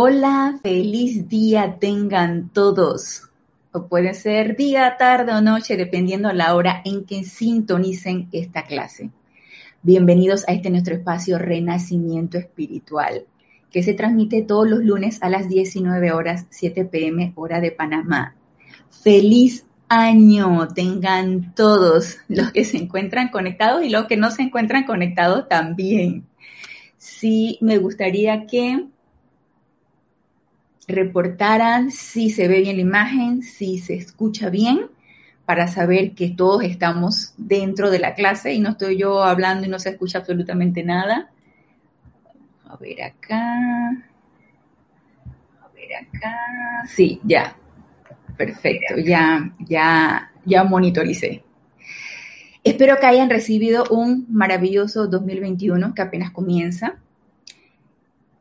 Hola, feliz día tengan todos. O puede ser día, tarde o noche, dependiendo la hora en que sintonicen esta clase. Bienvenidos a este nuestro espacio Renacimiento Espiritual, que se transmite todos los lunes a las 19 horas 7 pm hora de Panamá. Feliz año tengan todos los que se encuentran conectados y los que no se encuentran conectados también. Sí, me gustaría que reportaran si se ve bien la imagen, si se escucha bien, para saber que todos estamos dentro de la clase y no estoy yo hablando y no se escucha absolutamente nada. A ver acá. A ver acá. Sí, ya. Perfecto, ya, ya, ya monitoricé. Espero que hayan recibido un maravilloso 2021 que apenas comienza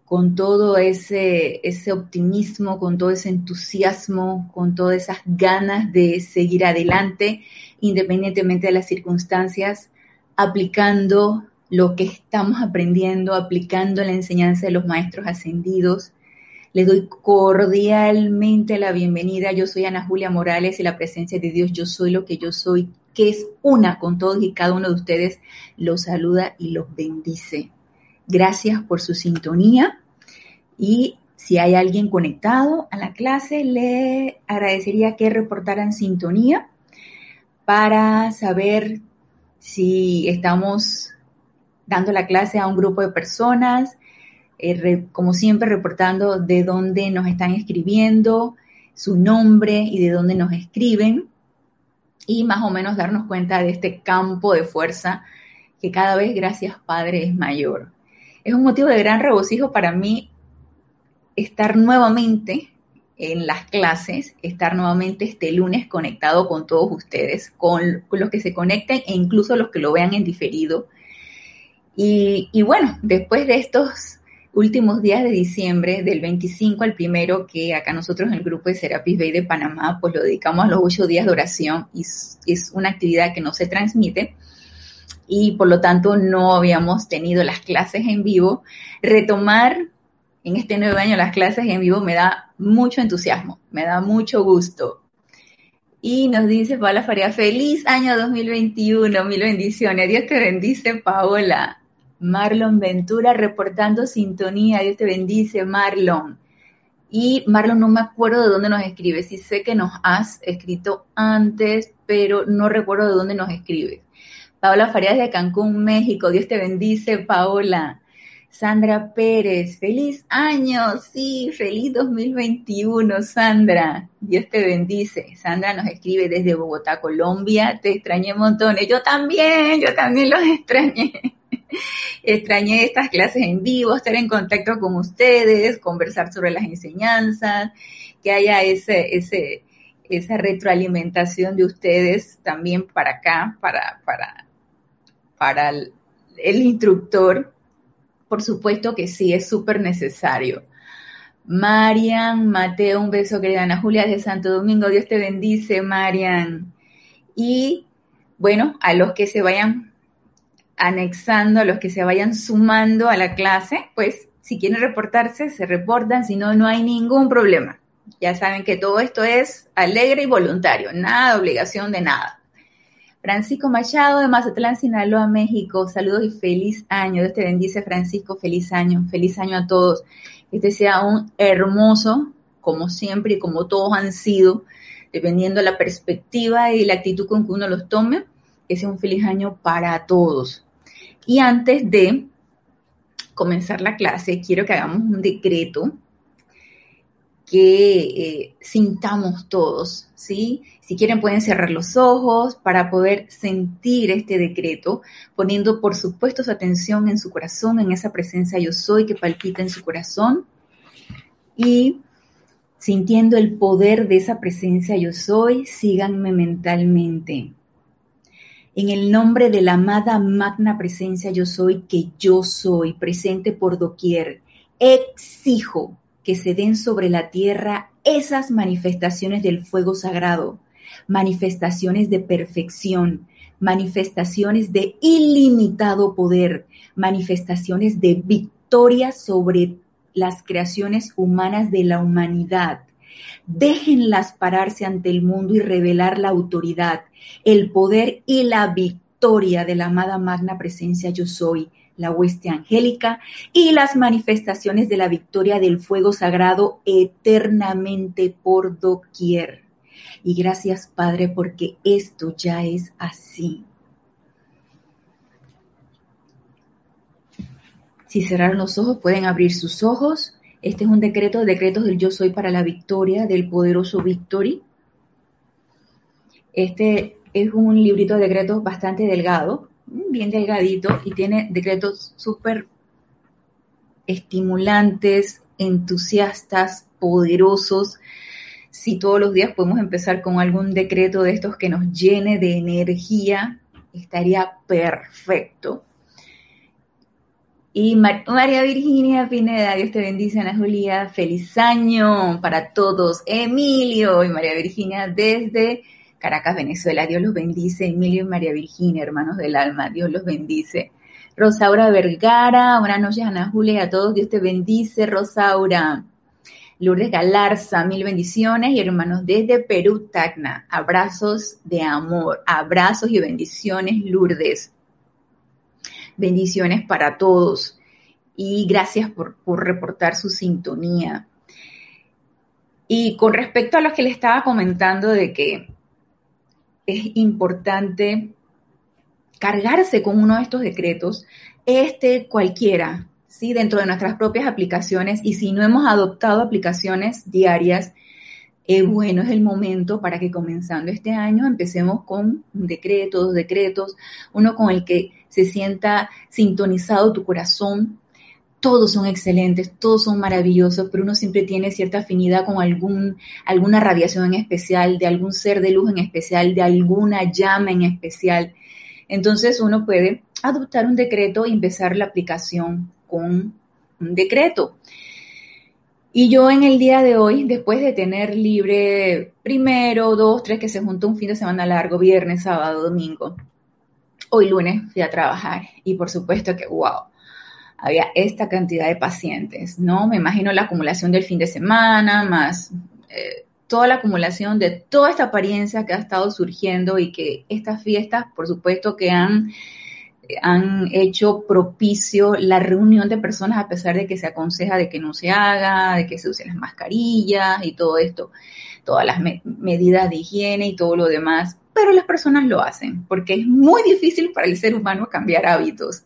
con todo ese, optimismo, con todo ese entusiasmo, con todas esas ganas de seguir adelante, independientemente de las circunstancias, aplicando lo que estamos aprendiendo, aplicando la enseñanza de los maestros ascendidos. Les doy cordialmente la bienvenida. Yo soy Ana Julia Morales y la presencia de Dios, yo soy lo que yo soy, que es una con todos y cada uno de ustedes, los saluda y los bendice. Gracias por su sintonía. Y si hay alguien conectado a la clase, le agradecería que reportaran sintonía para saber si estamos dando la clase a un grupo de personas, eh, como siempre reportando de dónde nos están escribiendo, su nombre y de dónde nos escriben, y más o menos darnos cuenta de este campo de fuerza que cada vez, gracias Padre, es mayor es un motivo de gran regocijo para mí estar nuevamente en las clases, estar nuevamente este lunes conectado con todos ustedes, con, los que se conecten e incluso los que lo vean en diferido. Y, bueno, después de estos últimos días de diciembre, del 25 al primero, que acá nosotros en el grupo de Serapis Bay de Panamá, pues lo dedicamos a los ocho días de oración y es una actividad que no se transmite y por lo tanto no habíamos tenido las clases en vivo. Retomar en este nuevo año las clases en vivo me da mucho entusiasmo, me da mucho gusto. Y nos dice Paola Faria, feliz año 2021, mil bendiciones. Dios te bendice, Paola. Marlon Ventura reportando sintonía. Dios te bendice, Marlon. Y Marlon, no me acuerdo de dónde nos escribe. Sí sé que nos has escrito antes, pero no recuerdo de dónde nos escribes. Paola Farías de Cancún, México. Dios te bendice, Paola. Sandra Pérez, feliz año, sí, feliz 2021, Sandra. Dios te bendice. Sandra nos escribe desde Bogotá, Colombia. Te extrañé montones. Yo también, yo también los extrañé. extrañé estas clases en vivo, estar en contacto con ustedes, conversar sobre las enseñanzas, que haya ese, ese, esa retroalimentación de ustedes también para acá, para, para, para el, instructor, por supuesto que sí, es súper necesario. Marian, Mateo, un beso querida Ana Julia de Santo Domingo, Dios te bendice, Marian. Y bueno, a los que se vayan anexando, a los que se vayan sumando a la clase, pues si quieren reportarse, se reportan, si no, no hay ningún problema. Ya saben que todo esto es alegre y voluntario, nada de obligación de nada. Francisco Machado de Mazatlán, Sinaloa, México. Saludos y feliz año. Dios te bendice, Francisco. Feliz año. Feliz año a todos. Este sea un hermoso, como siempre y como todos han sido, dependiendo de la perspectiva y la actitud con que uno los tome, que sea un feliz año para todos. Y antes de comenzar la clase, quiero que hagamos un decreto que eh, sintamos todos, ¿sí? Si quieren pueden cerrar los ojos para poder sentir este decreto, poniendo por supuesto su atención en su corazón, en esa presencia yo soy que palpita en su corazón y sintiendo el poder de esa presencia yo soy, síganme mentalmente. En el nombre de la amada magna presencia yo soy que yo soy, presente por doquier, exijo que se den sobre la tierra esas manifestaciones del fuego sagrado, manifestaciones de perfección, manifestaciones de ilimitado poder, manifestaciones de victoria sobre las creaciones humanas de la humanidad. Déjenlas pararse ante el mundo y revelar la autoridad, el poder y la victoria de la amada magna presencia yo soy, la hueste angélica y las manifestaciones de la victoria del fuego sagrado eternamente por doquier. Y gracias Padre porque esto ya es así. Si cerraron los ojos, pueden abrir sus ojos. Este es un decreto, decretos del yo soy para la victoria del poderoso Victory. Este es un librito de decretos bastante delgado, bien delgadito, y tiene decretos súper estimulantes, entusiastas, poderosos. Si todos los días podemos empezar con algún decreto de estos que nos llene de energía, estaría perfecto. Y María Virginia Pineda, Dios te bendice, Ana Julia, feliz año para todos. Emilio y María Virginia desde Caracas, Venezuela, Dios los bendice. Emilio y María Virginia, hermanos del alma, Dios los bendice. Rosaura Vergara, buenas noches, Ana Julia, y a todos, Dios te bendice, Rosaura. Lourdes Galarza, mil bendiciones y hermanos desde Perú, Tacna, abrazos de amor, abrazos y bendiciones, Lourdes. Bendiciones para todos y gracias por, reportar su sintonía. Y con respecto a lo que le estaba comentando de que es importante cargarse con uno de estos decretos, este cualquiera, ¿sí? dentro de nuestras propias aplicaciones y si no hemos adoptado aplicaciones diarias, eh, bueno, es el momento para que comenzando este año empecemos con un decreto, dos decretos, uno con el que se sienta sintonizado tu corazón. Todos son excelentes, todos son maravillosos, pero uno siempre tiene cierta afinidad con algún, alguna radiación en especial, de algún ser de luz en especial, de alguna llama en especial. Entonces uno puede adoptar un decreto y empezar la aplicación con un decreto. Y yo en el día de hoy, después de tener libre primero, dos, tres, que se juntó un fin de semana largo, viernes, sábado, domingo, hoy lunes fui a trabajar y por supuesto que, wow, había esta cantidad de pacientes, ¿no? Me imagino la acumulación del fin de semana, más eh, toda la acumulación de toda esta apariencia que ha estado surgiendo y que estas fiestas, por supuesto, que han han hecho propicio la reunión de personas a pesar de que se aconseja de que no se haga, de que se usen las mascarillas y todo esto, todas las medidas de higiene y todo lo demás, pero las personas lo hacen porque es muy difícil para el ser humano cambiar hábitos.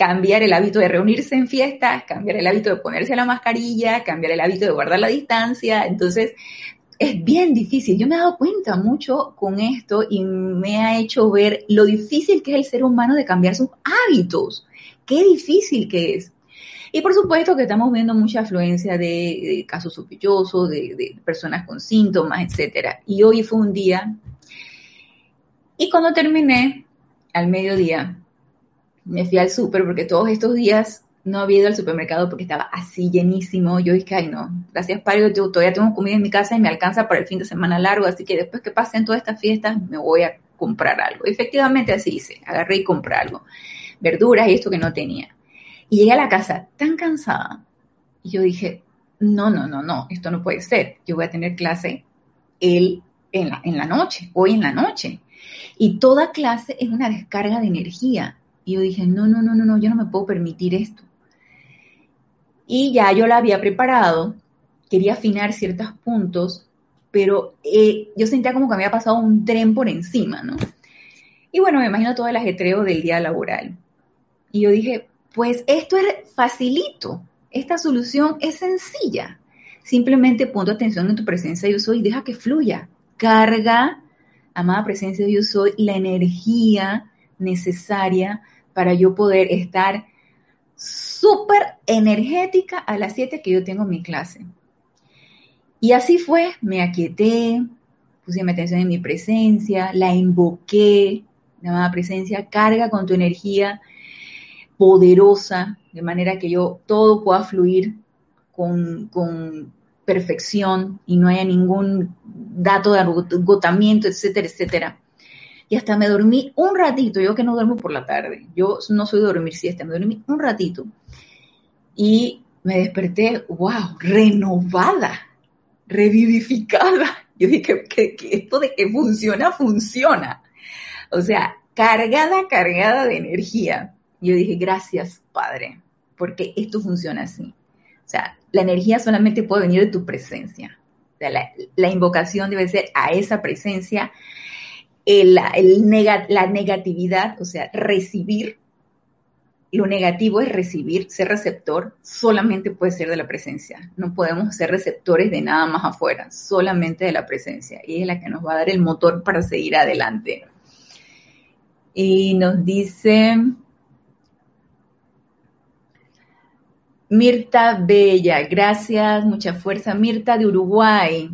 Cambiar el hábito de reunirse en fiestas, cambiar el hábito de ponerse la mascarilla, cambiar el hábito de guardar la distancia. Entonces, es bien difícil. Yo me he dado cuenta mucho con esto y me ha hecho ver lo difícil que es el ser humano de cambiar sus hábitos. Qué difícil que es. Y por supuesto que estamos viendo mucha afluencia de, casos sospechosos, de, de, personas con síntomas, etcétera. Y hoy fue un día. Y cuando terminé, al mediodía, me fui al súper porque todos estos días no había ido al supermercado porque estaba así llenísimo. Yo dije, ay no, gracias Padre, yo todavía tengo comida en mi casa y me alcanza para el fin de semana largo, así que después que pasen todas estas fiestas me voy a comprar algo. Efectivamente así hice, agarré y compré algo, verduras y esto que no tenía. Y llegué a la casa tan cansada y yo dije, no, no, no, no, esto no puede ser. Yo voy a tener clase el, en, la, en la noche, hoy en la noche. Y toda clase es una descarga de energía. Y yo dije, no, no, no, no, no, yo no me puedo permitir esto y ya yo la había preparado, quería afinar ciertos puntos, pero eh, yo sentía como que me había pasado un tren por encima, ¿no? Y bueno, me imagino todo el ajetreo del día laboral. Y yo dije, pues esto es facilito, esta solución es sencilla. Simplemente pon tu atención en tu presencia yo soy y deja que fluya. Carga, amada presencia yo soy, la energía necesaria para yo poder estar súper energética a las 7 que yo tengo mi clase. Y así fue, me aquieté, puse mi atención en mi presencia, la invoqué, llamada presencia, carga con tu energía poderosa, de manera que yo todo pueda fluir con, con perfección y no haya ningún dato de agotamiento, etcétera, etcétera y hasta me dormí un ratito, yo que no duermo por la tarde, yo no soy de dormir siesta, me dormí un ratito y me desperté, wow, renovada, revivificada. Yo dije que, esto de que funciona, funciona. O sea, cargada, cargada de energía. Yo dije, gracias, Padre, porque esto funciona así. O sea, la energía solamente puede venir de tu presencia. La, invocación debe ser a esa presencia. El, la negatividad, o sea, recibir lo negativo es recibir, ser receptor, solamente puede ser de la presencia. No podemos ser receptores de nada más afuera, solamente de la presencia. Y es la que nos va a dar el motor para seguir adelante. Y nos dice Mirta Bella, gracias, mucha fuerza. Mirta de Uruguay.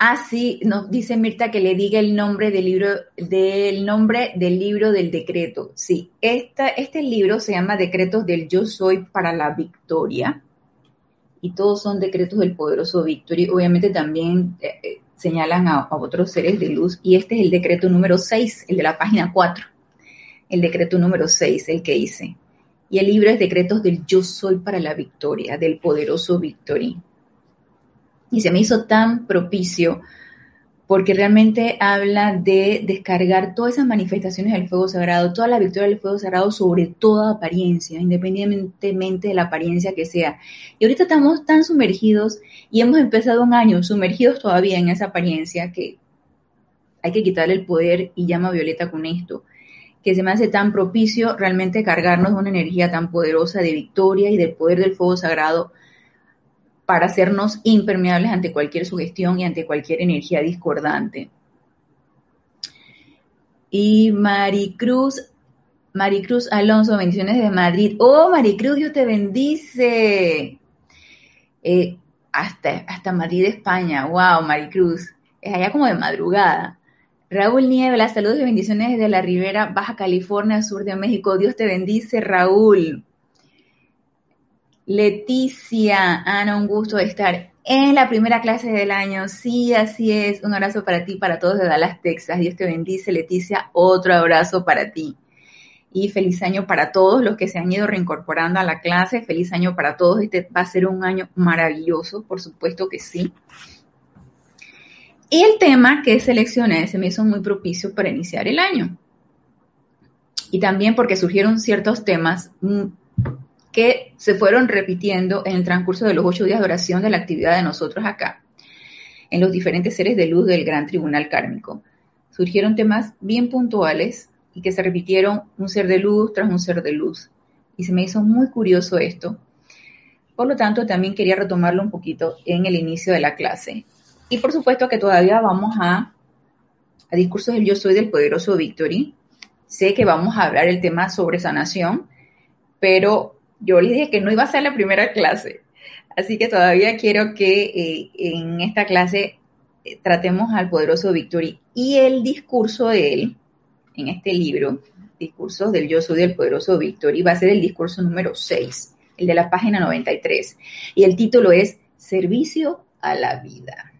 Ah, sí, nos dice Mirta que le diga el nombre del libro, del nombre del libro del decreto. Sí, este libro se llama Decretos del Yo Soy para la Victoria. Y todos son decretos del poderoso Victory. Obviamente también eh, eh, señalan a, a, otros seres de luz. Y este es el decreto número 6, el de la página 4. El decreto número 6, el que hice. Y el libro es Decretos del Yo Soy para la Victoria, del poderoso Victory. Y se me hizo tan propicio porque realmente habla de descargar todas esas manifestaciones del fuego sagrado, toda la victoria del fuego sagrado sobre toda apariencia, independientemente de la apariencia que sea. Y ahorita estamos tan sumergidos y hemos empezado un año sumergidos todavía en esa apariencia que hay que quitarle el poder y llama Violeta con esto, que se me hace tan propicio realmente cargarnos de una energía tan poderosa de victoria y del poder del fuego sagrado para hacernos impermeables ante cualquier sugestión y ante cualquier energía discordante. Y Maricruz, Maricruz Alonso, bendiciones de Madrid. Oh, Maricruz, Dios te bendice. Eh, hasta, hasta Madrid, España. Wow, Maricruz. Es allá como de madrugada. Raúl Niebla, saludos y bendiciones desde la Ribera, Baja California, sur de México. Dios te bendice, Raúl. Leticia, Ana, un gusto estar en la primera clase del año. Sí, así es. Un abrazo para ti, para todos de Dallas, Texas. Dios te bendice, Leticia. Otro abrazo para ti. Y feliz año para todos los que se han ido reincorporando a la clase. Feliz año para todos. Este va a ser un año maravilloso, por supuesto que sí. Y el tema que seleccioné se me hizo muy propicio para iniciar el año. Y también porque surgieron ciertos temas mm, que se fueron repitiendo en el transcurso de los ocho días de oración de la actividad de nosotros acá, en los diferentes seres de luz del gran tribunal kármico. Surgieron temas bien puntuales y que se repitieron un ser de luz tras un ser de luz. Y se me hizo muy curioso esto. Por lo tanto, también quería retomarlo un poquito en el inicio de la clase. Y por supuesto que todavía vamos a, a discursos del yo soy del poderoso Victory. Sé que vamos a hablar el tema sobre sanación, pero yo les dije que no iba a ser la primera clase, así que todavía quiero que eh, en esta clase eh, tratemos al poderoso Victory y el discurso de él en este libro, Discursos del Yo Soy del Poderoso Victory, va a ser el discurso número 6, el de la página 93, y el título es Servicio a la vida.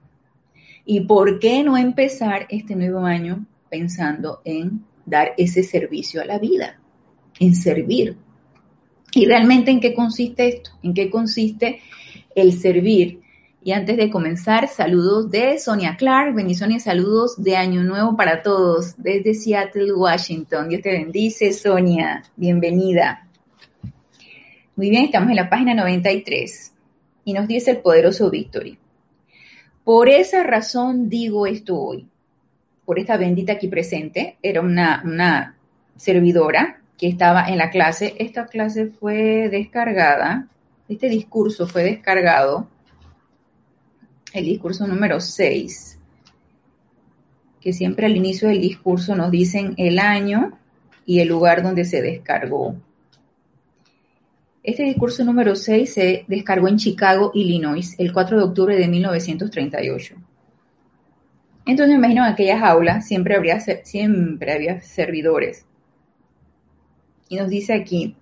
¿Y por qué no empezar este nuevo año pensando en dar ese servicio a la vida, en servir, ¿Y realmente en qué consiste esto? ¿En qué consiste el servir? Y antes de comenzar, saludos de Sonia Clark, bendiciones saludos de Año Nuevo para todos desde Seattle, Washington. Dios te bendice, Sonia, bienvenida. Muy bien, estamos en la página 93 y nos dice el poderoso Victory. Por esa razón digo esto hoy, por esta bendita aquí presente, era una servidora que estaba en la clase. Esta clase fue descargada, este discurso fue descargado, el discurso número 6, que siempre al inicio del discurso nos dicen el año y el lugar donde se descargó. Este discurso número 6 se descargó en Chicago, Illinois, el 4 de octubre de 1938. Entonces me imagino en aquellas aulas siempre, habría, siempre había servidores y nos dice aquí,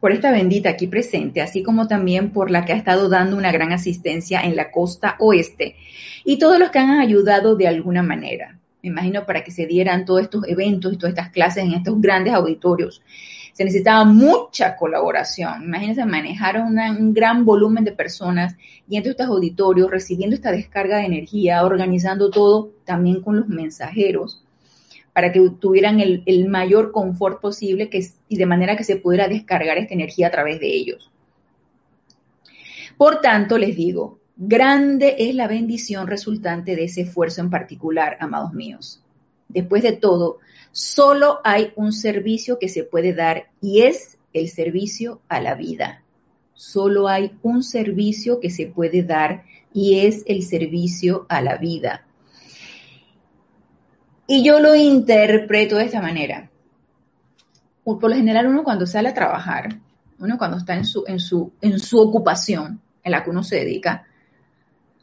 por esta bendita aquí presente, así como también por la que ha estado dando una gran asistencia en la costa oeste y todos los que han ayudado de alguna manera. Me imagino para que se dieran todos estos eventos y todas estas clases en estos grandes auditorios. se necesitaba mucha colaboración. Imagínense manejar un gran volumen de personas yendo a estos auditorios, recibiendo esta descarga de energía, organizando todo también con los mensajeros para que tuvieran el, mayor confort posible y de manera que se pudiera descargar esta energía a través de ellos. Por tanto, les digo, grande es la bendición resultante de ese esfuerzo en particular, amados míos. Después de todo, solo hay un servicio que se puede dar y es el servicio a la vida. Solo hay un servicio que se puede dar y es el servicio a la vida. Y yo lo interpreto de esta manera. Por lo general uno cuando sale a trabajar, uno cuando está en su, en su, en su ocupación en la que uno se dedica,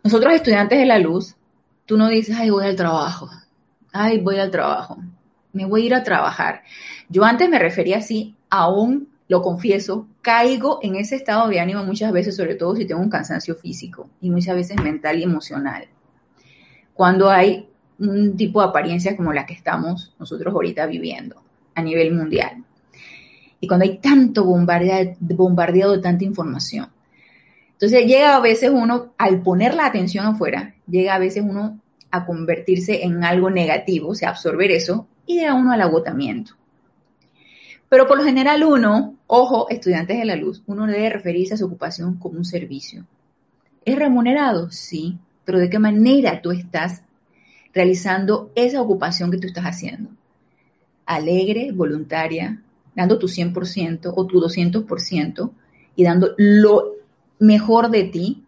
nosotros estudiantes de la luz, tú no dices, ay, voy al trabajo, ay, voy al trabajo me voy a ir a trabajar. Yo antes me refería así, aún lo confieso, caigo en ese estado de ánimo muchas veces, sobre todo si tengo un cansancio físico y muchas veces mental y emocional. Cuando hay un tipo de apariencia como la que estamos nosotros ahorita viviendo a nivel mundial. Y cuando hay tanto bombardeado, bombardeado de tanta información. Entonces llega a veces uno, al poner la atención afuera, llega a veces uno a convertirse en algo negativo, o sea, absorber eso y a uno al agotamiento. Pero por lo general uno, ojo, estudiantes de la luz, uno debe referirse a su ocupación como un servicio. ¿Es remunerado? Sí, pero ¿de qué manera tú estás realizando esa ocupación que tú estás haciendo? Alegre, voluntaria, dando tu 100% o tu 200% y dando lo mejor de ti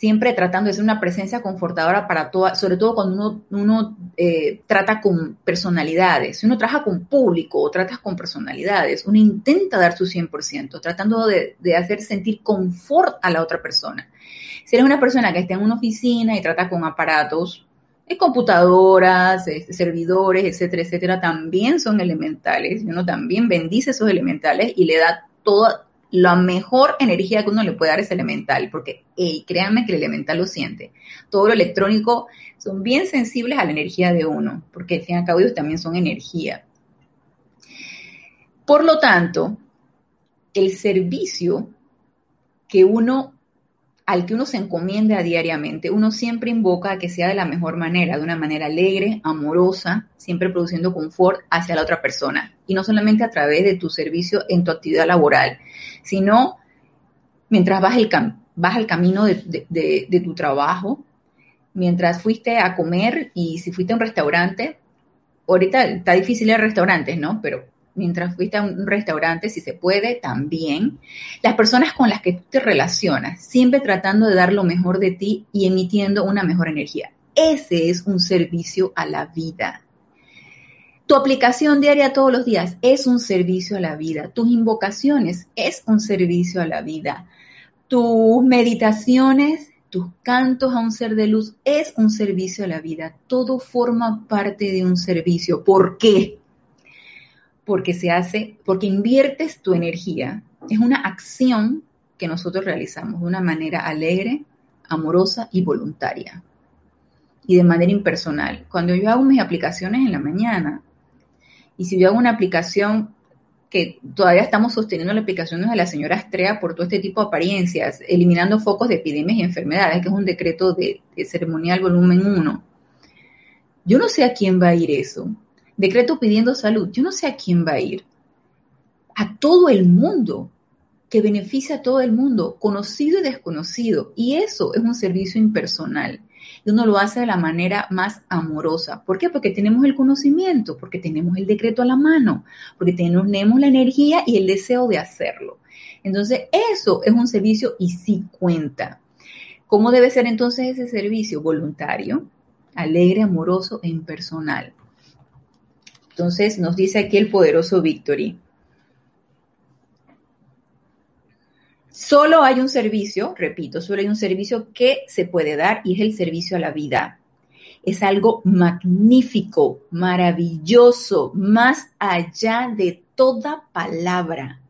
siempre tratando de ser una presencia confortadora para todas, sobre todo cuando uno, eh, trata con personalidades. Si uno trabaja con público o tratas con personalidades, uno intenta dar su 100%, tratando de, hacer sentir confort a la otra persona. Si eres una persona que está en una oficina y trata con aparatos, computadoras, eh, servidores, etcétera, etcétera, también son elementales. Uno también bendice esos elementales y le da toda, la mejor energía que uno le puede dar es elemental, porque créanme que el elemental lo siente. Todo lo electrónico son bien sensibles a la energía de uno, porque al fin y al cabo ellos también son energía. Por lo tanto, el servicio que uno al que uno se encomienda diariamente, uno siempre invoca a que sea de la mejor manera, de una manera alegre, amorosa, siempre produciendo confort hacia la otra persona. Y no solamente a través de tu servicio en tu actividad laboral, sino mientras vas el, vas el camino de, tu trabajo, mientras fuiste a comer y si fuiste a un restaurante, ahorita está difícil ir restaurantes, ¿no? Pero mientras fuiste a un restaurante, si se puede, también. Las personas con las que tú te relacionas, siempre tratando de dar lo mejor de ti y emitiendo una mejor energía. Ese es un servicio a la vida. Tu aplicación diaria todos los días es un servicio a la vida. Tus invocaciones es un servicio a la vida. Tus meditaciones, tus cantos a un ser de luz es un servicio a la vida. Todo forma parte de un servicio. ¿Por qué? Porque se hace, porque inviertes tu energía. Es una acción que nosotros realizamos de una manera alegre, amorosa y voluntaria. Y de manera impersonal. Cuando yo hago mis aplicaciones en la mañana, y si yo hago una aplicación que todavía estamos sosteniendo la aplicación de la señora Estrella por todo este tipo de apariencias, eliminando focos de epidemias y enfermedades, que es un decreto de, ceremonial volumen 1. Yo no sé a quién va a ir eso. Decreto pidiendo salud. Yo no sé a quién va a ir. A todo el mundo, que beneficia a todo el mundo, conocido y desconocido. Y eso es un servicio impersonal y uno lo hace de la manera más amorosa. ¿Por qué? Porque tenemos el conocimiento, porque tenemos el decreto a la mano, porque tenemos la energía y el deseo de hacerlo. Entonces, eso es un servicio y sí cuenta. ¿Cómo debe ser entonces ese servicio? Voluntario, alegre, amoroso e impersonal. Entonces, nos dice aquí el poderoso Victory. Solo hay un servicio, repito, solo hay un servicio que se puede dar y es el servicio a la vida. Es algo magnífico, maravilloso, más allá de toda palabra.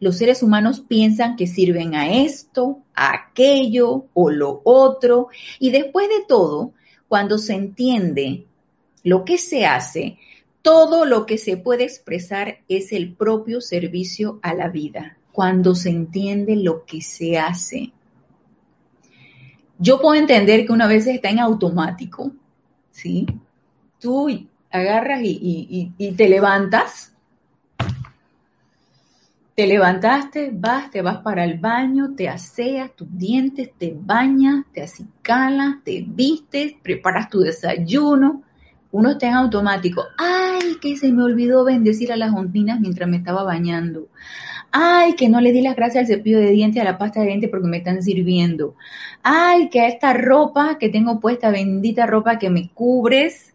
Los seres humanos piensan que sirven a esto, a aquello o lo otro, y después de todo, cuando se entiende lo que se hace, todo lo que se puede expresar es el propio servicio a la vida, cuando se entiende lo que se hace. Yo puedo entender que una vez está en automático, ¿sí? Tú agarras y, te levantas, te levantaste, vas, te vas para el baño, te aseas tus dientes, te bañas, te acicalas, te vistes, preparas tu desayuno, uno está en automático. Ay, que se me olvidó bendecir a las ondinas mientras me estaba bañando. Ay, que no le di las gracias al cepillo de dientes, a la pasta de dientes porque me están sirviendo. Ay, que a esta ropa que tengo puesta, bendita ropa que me cubres,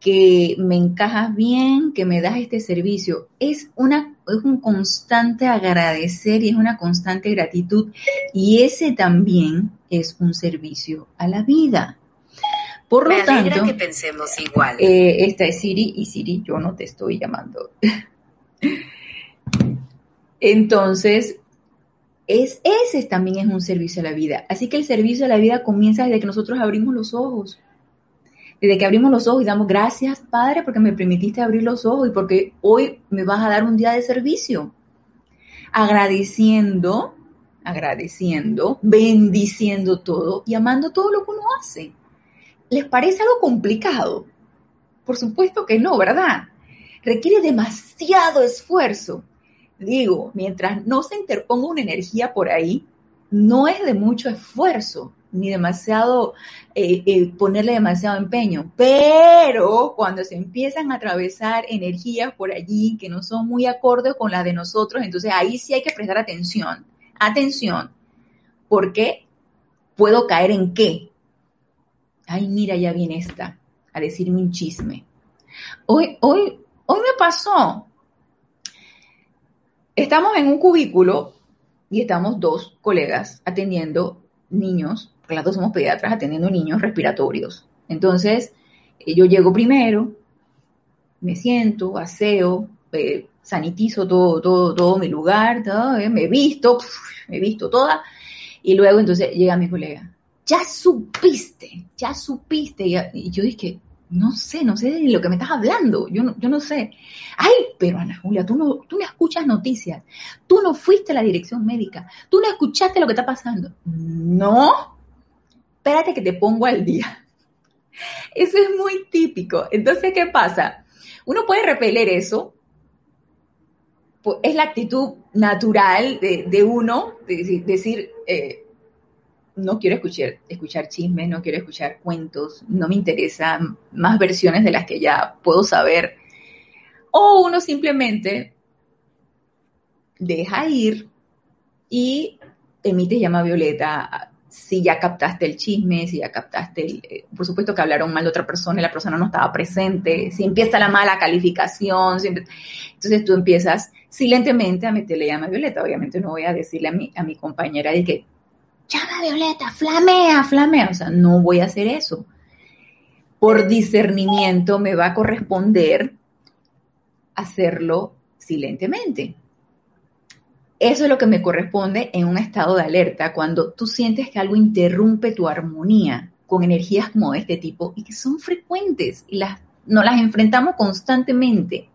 que me encajas bien, que me das este servicio. Es una es un constante agradecer y es una constante gratitud y ese también es un servicio a la vida. Por lo tanto, que pensemos igual. Eh, esta es Siri y Siri, yo no te estoy llamando. Entonces, es, ese también es un servicio a la vida. Así que el servicio a la vida comienza desde que nosotros abrimos los ojos. Desde que abrimos los ojos y damos gracias, Padre, porque me permitiste abrir los ojos y porque hoy me vas a dar un día de servicio. Agradeciendo, agradeciendo, bendiciendo todo y amando todo lo que uno hace. ¿Les parece algo complicado? Por supuesto que no, ¿verdad? Requiere demasiado esfuerzo. Digo, mientras no se interponga una energía por ahí, no es de mucho esfuerzo, ni demasiado, eh, eh, ponerle demasiado empeño. Pero cuando se empiezan a atravesar energías por allí que no son muy acordes con las de nosotros, entonces ahí sí hay que prestar atención. Atención, porque puedo caer en qué? Ay, mira, ya viene esta a decirme un chisme. Hoy, hoy, hoy me pasó. Estamos en un cubículo y estamos dos colegas atendiendo niños, porque las dos somos pediatras atendiendo niños respiratorios. Entonces, eh, yo llego primero, me siento, aseo, eh, sanitizo todo, todo, todo mi lugar, todo, eh, me visto, me visto toda, y luego entonces llega mi colega ya supiste, ya supiste. Y, yo dije, no sé, no sé de lo que me estás hablando, yo no, yo no sé. Ay, pero Ana Julia, tú no, tú escuchas noticias, tú no fuiste a la dirección médica, tú no escuchaste lo que está pasando. No, espérate que te pongo al día. Eso es muy típico. Entonces, ¿qué pasa? Uno puede repeler eso, pues, es la actitud natural de, uno, de, decir, eh, no quiero escuchar, escuchar chismes, no quiero escuchar cuentos, no me interesan más versiones de las que ya puedo saber. O uno simplemente deja ir y emite llama violeta si ya captaste el chisme, si ya captaste, el, eh, por supuesto que hablaron mal de otra persona y la persona no estaba presente, si empieza la mala calificación, entonces tú empiezas silentemente a meterle llama violeta. Obviamente no voy a decirle a mi, a mi compañera de que llama Violeta, flamea, flamea. O sea, no voy a hacer eso. Por discernimiento me va a corresponder hacerlo silentemente. Eso es lo que me corresponde en un estado de alerta, cuando tú sientes que algo interrumpe tu armonía con energías como este tipo y que son frecuentes y las, nos las enfrentamos constantemente.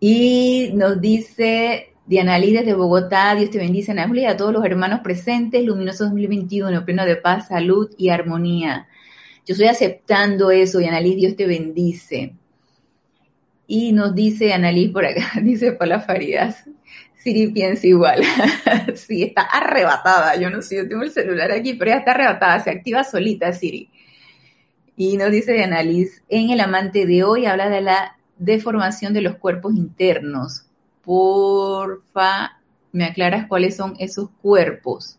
Y nos dice Diana Lides de Bogotá, Dios te bendice, Ana Julia, a todos los hermanos presentes, luminoso 2021, pleno de paz, salud y armonía. Yo estoy aceptando eso, Diana Liz, Dios te bendice. Y nos dice Annalise por acá, dice Paula Faridas, Siri piensa igual. sí, está arrebatada. Yo no sé, yo tengo el celular aquí, pero ella está arrebatada, se activa solita Siri. Y nos dice Annalise, en el amante de hoy habla de la deformación de los cuerpos internos porfa, me aclaras cuáles son esos cuerpos.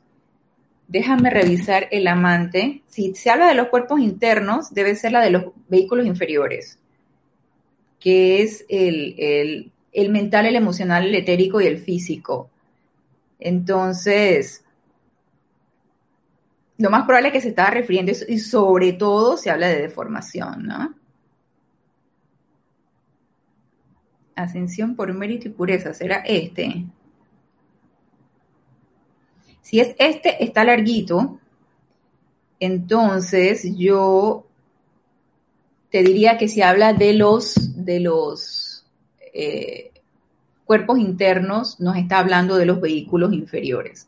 Déjame revisar el amante. Si se habla de los cuerpos internos, debe ser la de los vehículos inferiores, que es el, mental, el emocional, el etérico y el físico. Entonces, lo más probable es que se estaba refiriendo y sobre todo se habla de deformación, ¿no? Ascensión por mérito y pureza, será este. Si es este, está larguito, entonces yo te diría que si habla de los, de los eh, cuerpos internos, nos está hablando de los vehículos inferiores,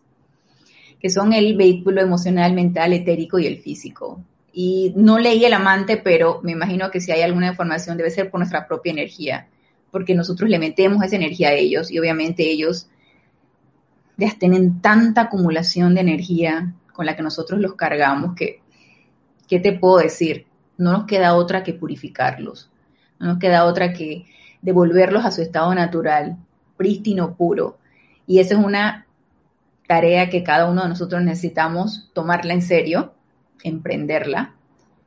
que son el vehículo emocional, mental, etérico y el físico. Y no leí el amante, pero me imagino que si hay alguna información debe ser por nuestra propia energía, porque nosotros le metemos esa energía a ellos y obviamente ellos ya tienen tanta acumulación de energía con la que nosotros los cargamos que, ¿qué te puedo decir? No nos queda otra que purificarlos, no nos queda otra que devolverlos a su estado natural, prístino, puro. Y esa es una tarea que cada uno de nosotros necesitamos tomarla en serio emprenderla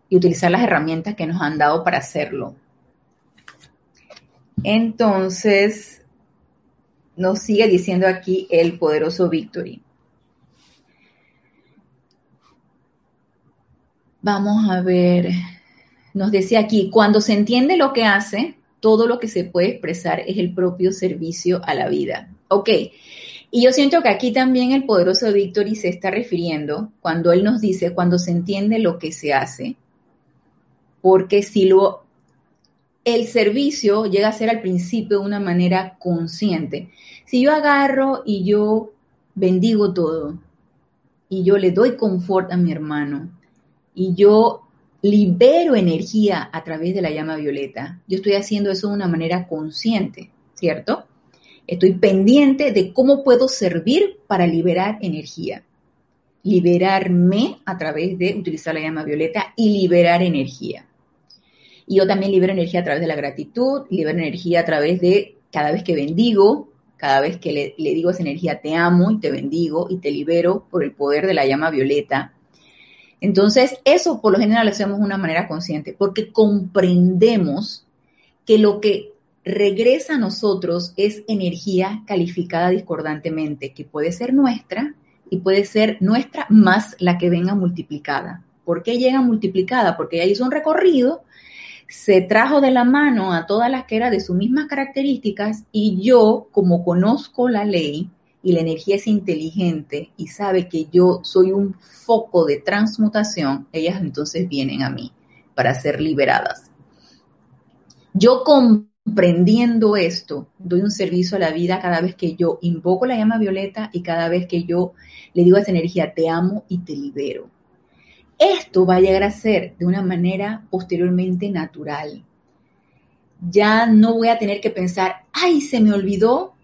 y utilizar las herramientas que nos han dado para hacerlo. Entonces, nos sigue diciendo aquí el poderoso Victory. Vamos a ver, nos decía aquí, cuando se entiende lo que hace, todo lo que se puede expresar es el propio servicio a la vida. Ok, y yo siento que aquí también el poderoso Victory se está refiriendo cuando él nos dice, cuando se entiende lo que se hace, porque si lo, el servicio llega a ser al principio de una manera consciente. Si yo agarro y yo bendigo todo, y yo le doy confort a mi hermano, y yo libero energía a través de la llama violeta, yo estoy haciendo eso de una manera consciente, ¿cierto? Estoy pendiente de cómo puedo servir para liberar energía. Liberarme a través de utilizar la llama violeta y liberar energía. Y yo también libero energía a través de la gratitud, libero energía a través de cada vez que bendigo, cada vez que le, digo esa energía, te amo y te bendigo y te libero por el poder de la llama violeta. Entonces, eso por lo general lo hacemos de una manera consciente, porque comprendemos que lo que regresa a nosotros es energía calificada discordantemente, que puede ser nuestra y puede ser nuestra más la que venga multiplicada. ¿Por qué llega multiplicada? Porque ella hizo un recorrido, se trajo de la mano a todas las que eran de sus mismas características y yo, como conozco la ley y la energía es inteligente y sabe que yo soy un foco de transmutación, ellas entonces vienen a mí para ser liberadas. Yo comprendiendo esto, doy un servicio a la vida cada vez que yo invoco la llama violeta y cada vez que yo le digo a esa energía, te amo y te libero. Esto va a llegar a ser de una manera posteriormente natural. Ya no voy a tener que pensar, ay, se me olvidó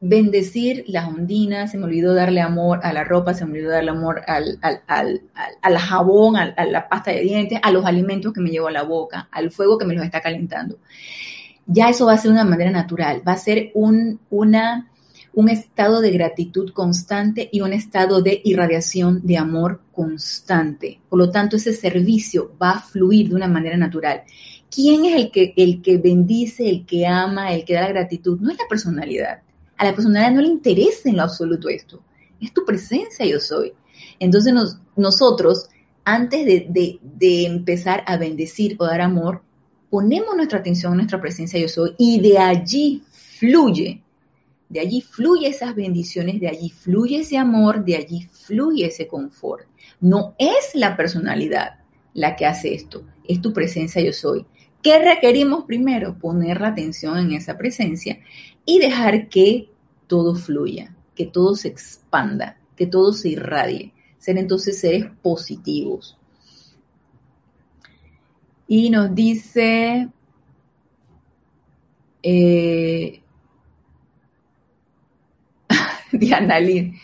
bendecir las ondinas, se me olvidó darle amor a la ropa, se me olvidó darle amor al, al, jabón, a la pasta de dientes, a los alimentos que me llevo a la boca, al fuego que me los está calentando ya eso va a ser una manera natural, va a ser un, una, un estado de gratitud constante y un estado de irradiación de amor constante. Por lo tanto, ese servicio va a fluir de una manera natural. ¿Quién es el que, el que bendice, el que ama, el que da la gratitud? No es la personalidad. A la personalidad no le interesa en lo absoluto esto. Es tu presencia, yo soy. Entonces nosotros, antes de, de empezar a bendecir o dar amor, ponemos nuestra atención en nuestra presencia yo soy y de allí fluye, de allí fluye esas bendiciones, de allí fluye ese amor, de allí fluye ese confort. No es la personalidad la que hace esto, es tu presencia yo soy. ¿Qué requerimos primero? Poner la atención en esa presencia y dejar que todo fluya, que todo se expanda, que todo se irradie. Ser entonces seres positivos, y nos dice, eh, Diana Liz,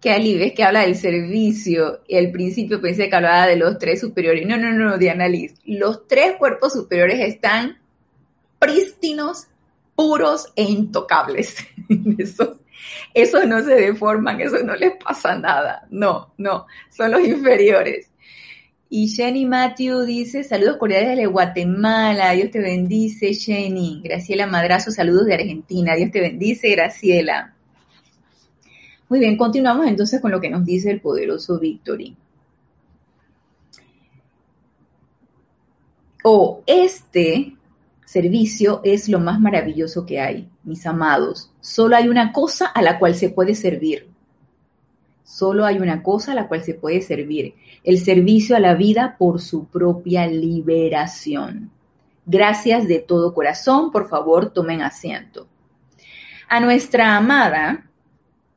que Ali, que habla del servicio y al principio pensé que hablaba de los tres superiores. No, no, no, Diana Liz, los tres cuerpos superiores están prístinos, puros e intocables. esos, esos no se deforman, eso no les pasa nada. No, no, son los inferiores. Y Jenny Matthew dice, saludos cordiales de Guatemala, Dios te bendice, Jenny. Graciela Madrazo, saludos de Argentina, Dios te bendice, Graciela. Muy bien, continuamos entonces con lo que nos dice el poderoso Victory. O este servicio es lo más maravilloso que hay, mis amados. Solo hay una cosa a la cual se puede servir. Solo hay una cosa a la cual se puede servir el servicio a la vida por su propia liberación. Gracias de todo corazón, por favor, tomen asiento. A nuestra amada,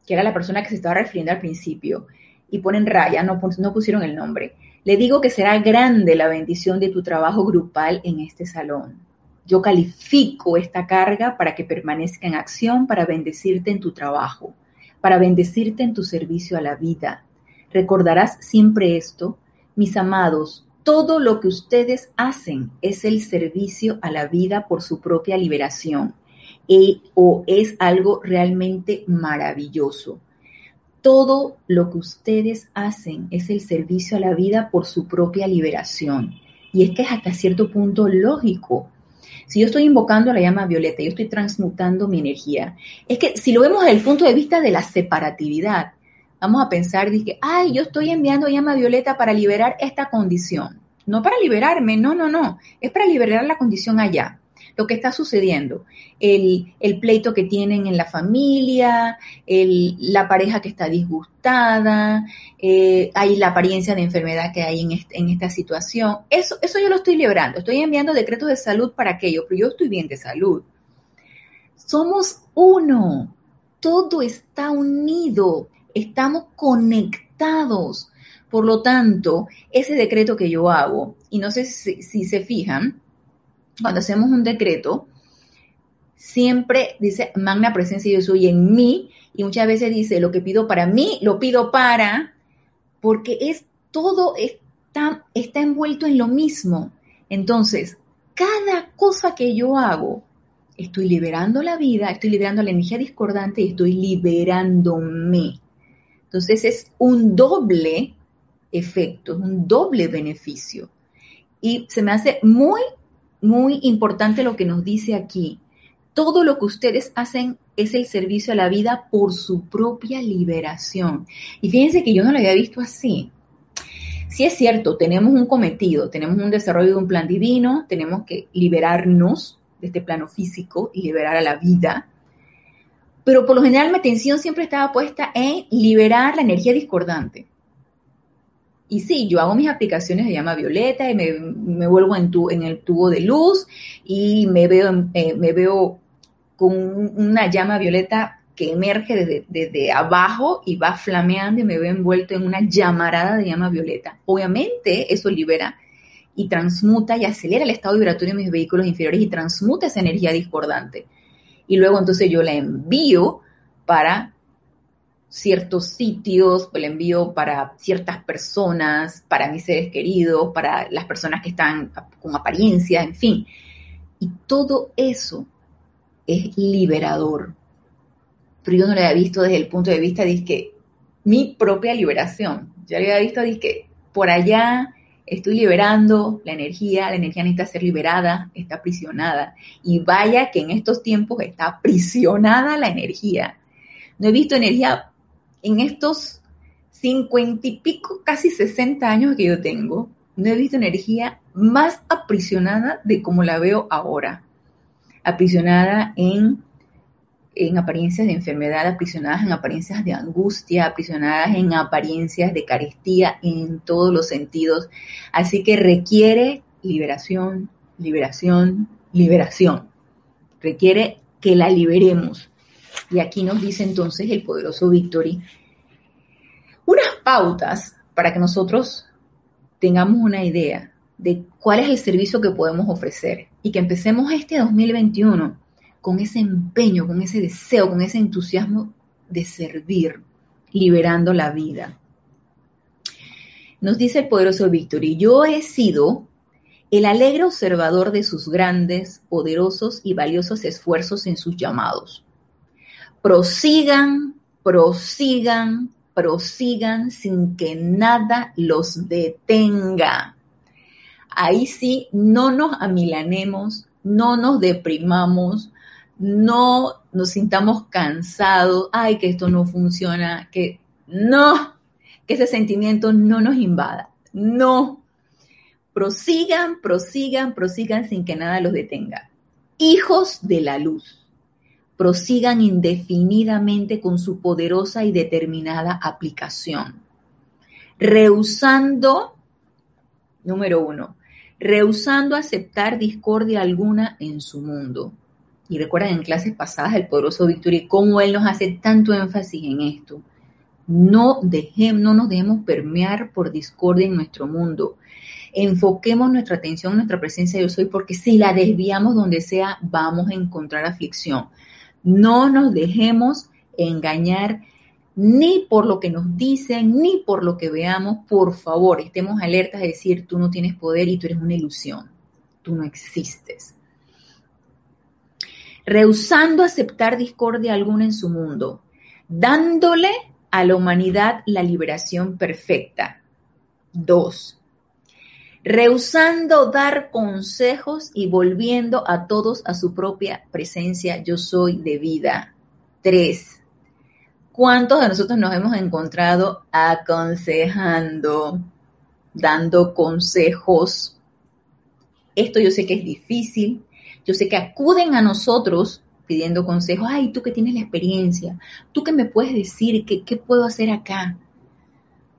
que era la persona que se estaba refiriendo al principio, y ponen raya, no, no pusieron el nombre, le digo que será grande la bendición de tu trabajo grupal en este salón. Yo califico esta carga para que permanezca en acción, para bendecirte en tu trabajo, para bendecirte en tu servicio a la vida. Recordarás siempre esto, mis amados, todo lo que ustedes hacen es el servicio a la vida por su propia liberación o es algo realmente maravilloso. Todo lo que ustedes hacen es el servicio a la vida por su propia liberación. Y es que es hasta cierto punto lógico. Si yo estoy invocando la llama violeta, yo estoy transmutando mi energía. Es que si lo vemos desde el punto de vista de la separatividad, vamos a pensar, dije, ay, yo estoy enviando llama violeta para liberar esta condición. No para liberarme, no, no, no, es para liberar la condición allá lo que está sucediendo, el, pleito que tienen en la familia, la pareja que está disgustada, eh, hay la apariencia de enfermedad que hay en, esta situación. Eso, eso yo lo estoy liberando, estoy enviando decretos de salud para aquello, pero yo estoy bien de salud. Somos uno, todo está unido, estamos conectados. Por lo tanto, ese decreto que yo hago, y no sé si se fijan, cuando hacemos un decreto, siempre dice magna presencia yo soy en mí y muchas veces dice lo que pido para mí, lo pido para, porque es todo está, está envuelto en lo mismo. Entonces, cada cosa que yo hago, estoy liberando la vida, estoy liberando la energía discordante y estoy liberándome. Entonces es un doble efecto, es un doble beneficio. Y se me hace muy muy importante lo que nos dice aquí. Todo lo que ustedes hacen es el servicio a la vida por su propia liberación. Y fíjense que yo no lo había visto así. Si es cierto, tenemos un cometido, tenemos un desarrollo de un plan divino, tenemos que liberarnos de este plano físico y liberar a la vida. Pero por lo general mi atención siempre estaba puesta en liberar la energía discordante. Y sí, yo hago mis aplicaciones de llama violeta y me, vuelvo en, tu, en el tubo de luz y me veo, eh, me veo con una llama violeta que emerge desde, desde, abajo y va flameando y me veo envuelto en una llamarada de llama violeta. Obviamente eso libera y transmuta y acelera el estado vibratorio de mis vehículos inferiores y transmuta esa energía discordante. Y luego entonces yo la envío para ciertos sitios, el envío para ciertas personas, para mis seres queridos, para las personas que están con apariencia, en fin. Y todo eso es liberador. Pero yo no lo había visto desde el punto de vista de que mi propia liberación. Yo lo había visto de que por allá estoy liberando la energía, la energía necesita ser liberada, está aprisionada. Y vaya que en estos tiempos está aprisionada la energía. No he visto energía en estos cincuenta y pico, casi sesenta años que yo tengo, no he visto energía más aprisionada de como la veo ahora. Aprisionada en, en apariencias de enfermedad, aprisionadas en apariencias de angustia, aprisionadas en apariencias de carestía en todos los sentidos. Así que requiere liberación, liberación, liberación. Requiere que la liberemos. Y aquí nos dice entonces el poderoso Victory unas pautas para que nosotros tengamos una idea de cuál es el servicio que podemos ofrecer y que empecemos este 2021 con ese empeño, con ese deseo, con ese entusiasmo de servir, liberando la vida. Nos dice el poderoso Victory, yo he sido el alegre observador de sus grandes, poderosos y valiosos esfuerzos en sus llamados prosigan, prosigan, prosigan sin que nada los detenga. Ahí sí, no nos amilanemos, no nos deprimamos, no nos sintamos cansados, ay, que esto no funciona, que no, que ese sentimiento no nos invada. No. Prosigan, prosigan, prosigan sin que nada los detenga. Hijos de la luz prosigan indefinidamente con su poderosa y determinada aplicación. Rehusando, número uno, rehusando aceptar discordia alguna en su mundo. Y recuerdan en clases pasadas el poderoso Victory cómo él nos hace tanto énfasis en esto. No, dejemos, no nos dejemos permear por discordia en nuestro mundo. Enfoquemos nuestra atención, nuestra presencia yo soy, porque si la desviamos donde sea, vamos a encontrar aflicción. No nos dejemos engañar ni por lo que nos dicen, ni por lo que veamos. Por favor, estemos alertas de decir, tú no tienes poder y tú eres una ilusión. Tú no existes. Rehusando aceptar discordia alguna en su mundo, dándole a la humanidad la liberación perfecta. Dos, rehusando dar consejos y volviendo a todos a su propia presencia, yo soy de vida. Tres, ¿cuántos de nosotros nos hemos encontrado aconsejando, dando consejos? Esto yo sé que es difícil, yo sé que acuden a nosotros pidiendo consejos, ay, tú que tienes la experiencia, tú que me puedes decir qué, qué puedo hacer acá.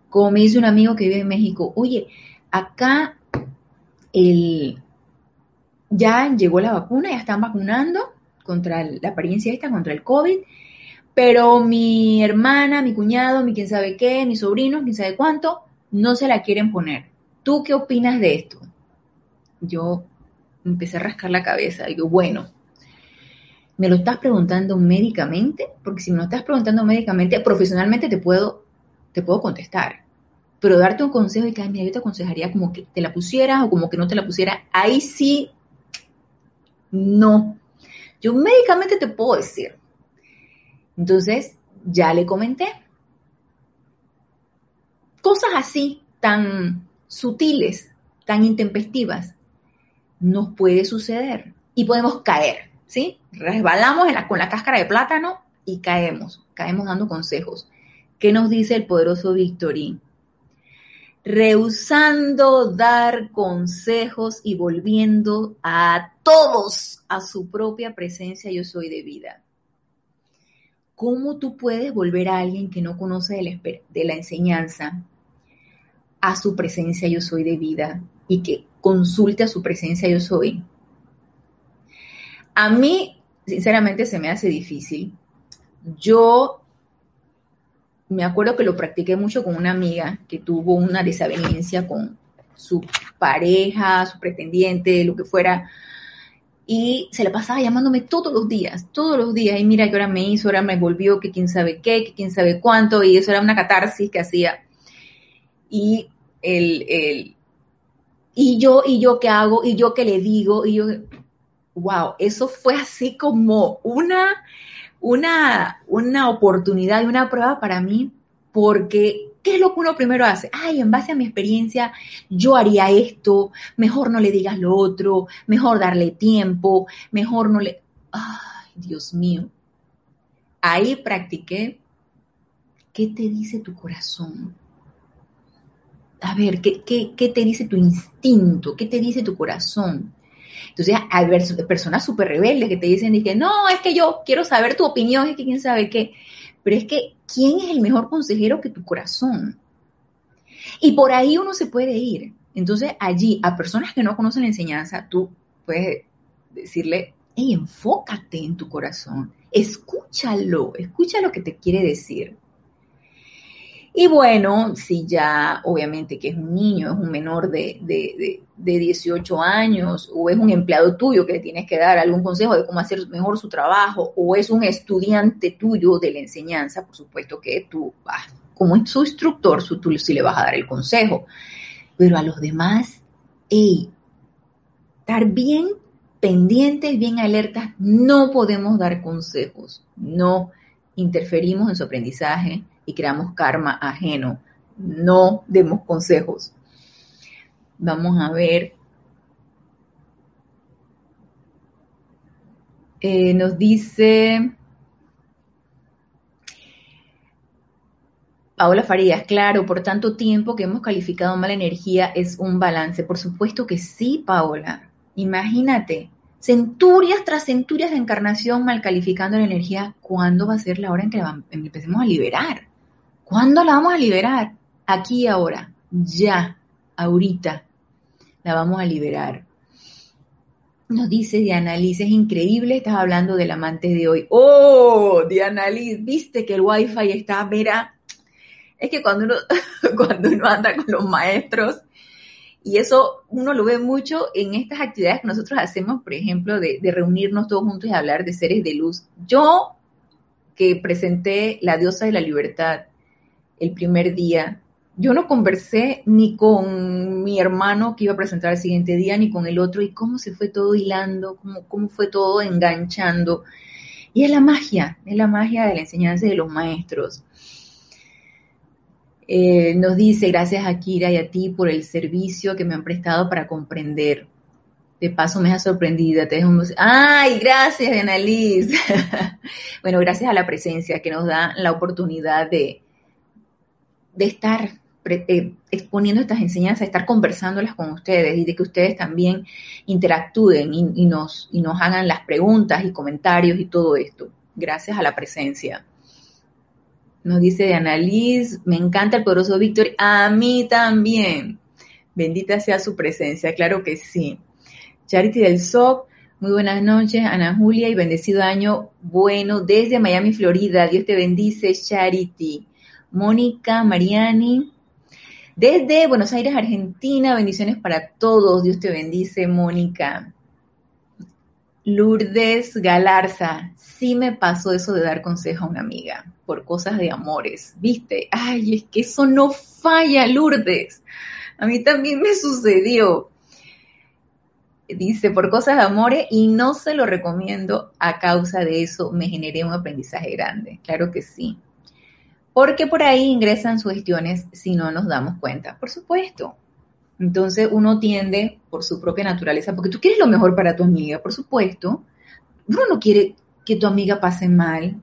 Como me dice un amigo que vive en México, oye, acá el, ya llegó la vacuna, ya están vacunando contra la apariencia esta, contra el COVID, pero mi hermana, mi cuñado, mi quién sabe qué, mi sobrino, quién sabe cuánto, no se la quieren poner. ¿Tú qué opinas de esto? Yo empecé a rascar la cabeza. Digo, bueno, ¿me lo estás preguntando médicamente? Porque si me lo estás preguntando médicamente, profesionalmente te puedo, te puedo contestar. Pero darte un consejo y que, mira, yo te aconsejaría como que te la pusieras o como que no te la pusieras, ahí sí, no. Yo médicamente te puedo decir. Entonces, ya le comenté. Cosas así, tan sutiles, tan intempestivas, nos puede suceder y podemos caer, ¿sí? Resbalamos con la cáscara de plátano y caemos, caemos dando consejos. ¿Qué nos dice el poderoso Victorín? Rehusando dar consejos y volviendo a todos a su propia presencia yo soy de vida. ¿Cómo tú puedes volver a alguien que no conoce de la, enseñanza a su presencia yo soy de vida y que consulte a su presencia yo soy? A mí, sinceramente, se me hace difícil. Yo me acuerdo que lo practiqué mucho con una amiga que tuvo una desavenencia con su pareja, su pretendiente, lo que fuera, y se la pasaba llamándome todos los días, todos los días, y mira que ahora me hizo, ahora me volvió, que quién sabe qué, que quién sabe cuánto, y eso era una catarsis que hacía. Y el, el, y yo, y yo qué hago, y yo qué le digo, y yo, wow, eso fue así como una una, una oportunidad y una prueba para mí porque ¿qué es lo que uno primero hace? Ay, en base a mi experiencia, yo haría esto, mejor no le digas lo otro, mejor darle tiempo, mejor no le... Ay, Dios mío. Ahí practiqué. ¿Qué te dice tu corazón? A ver, ¿qué, qué, qué te dice tu instinto? ¿Qué te dice tu corazón? Entonces hay personas súper rebeldes que te dicen, que no, es que yo quiero saber tu opinión, es que quién sabe qué. Pero es que, ¿quién es el mejor consejero que tu corazón? Y por ahí uno se puede ir. Entonces allí, a personas que no conocen la enseñanza, tú puedes decirle, hey, enfócate en tu corazón, escúchalo, escucha lo que te quiere decir. Y bueno, si ya obviamente que es un niño, es un menor de, de, de, 18 años, o es un empleado tuyo que le tienes que dar algún consejo de cómo hacer mejor su trabajo, o es un estudiante tuyo de la enseñanza, por supuesto que tú vas, como su instructor, tú sí le vas a dar el consejo. Pero a los demás, hey, estar bien pendientes, bien alertas, no podemos dar consejos, no interferimos en su aprendizaje, y creamos karma ajeno. No demos consejos. Vamos a ver. Eh, nos dice Paola Farías, claro, por tanto tiempo que hemos calificado mala energía es un balance. Por supuesto que sí, Paola. Imagínate, centurias tras centurias de encarnación mal calificando la energía. ¿Cuándo va a ser la hora en que empecemos a liberar? ¿Cuándo la vamos a liberar? Aquí ahora, ya, ahorita. la vamos a liberar. Nos dice Diana Liz, es increíble, estás hablando del amante de hoy. Oh, Diana Liz, viste que el wifi está, mira, es que cuando uno, cuando uno anda con los maestros, y eso uno lo ve mucho en estas actividades que nosotros hacemos, por ejemplo, de, reunirnos todos juntos y hablar de seres de luz. Yo, que presenté La diosa de la libertad el primer día, yo no conversé ni con mi hermano que iba a presentar el siguiente día, ni con el otro, y cómo se fue todo hilando, cómo, fue todo enganchando. Y es la magia, es la magia de la enseñanza de los maestros. Eh, nos dice, gracias a Kira y a ti por el servicio que me han prestado para comprender. De paso me ha sorprendido. Te Ay, gracias, Liz. bueno, gracias a la presencia que nos da la oportunidad de, de estar eh, exponiendo estas enseñanzas, de estar conversándolas con ustedes y de que ustedes también interactúen y, nos, hagan las preguntas y comentarios y todo esto. Gracias a la presencia. Nos dice de Annalise, me encanta el poderoso Víctor. A mí también. Bendita sea su presencia, claro que sí. Charity del SOC, muy buenas noches, Ana Julia, y bendecido año bueno desde Miami, Florida. Dios te bendice, Charity. Mónica Mariani, desde Buenos Aires, Argentina, bendiciones para todos. Dios te bendice, Mónica. Lourdes Galarza, sí me pasó eso de dar consejo a una amiga por cosas de amores, ¿viste? Ay, es que eso no falla, Lourdes. A mí también me sucedió. Dice, por cosas de amores y no se lo recomiendo a causa de eso, me generé un aprendizaje grande. Claro que sí. Porque por ahí ingresan sugestiones si no nos damos cuenta, por supuesto. Entonces uno tiende por su propia naturaleza, porque tú quieres lo mejor para tu amiga, por supuesto. Uno no quiere que tu amiga pase mal,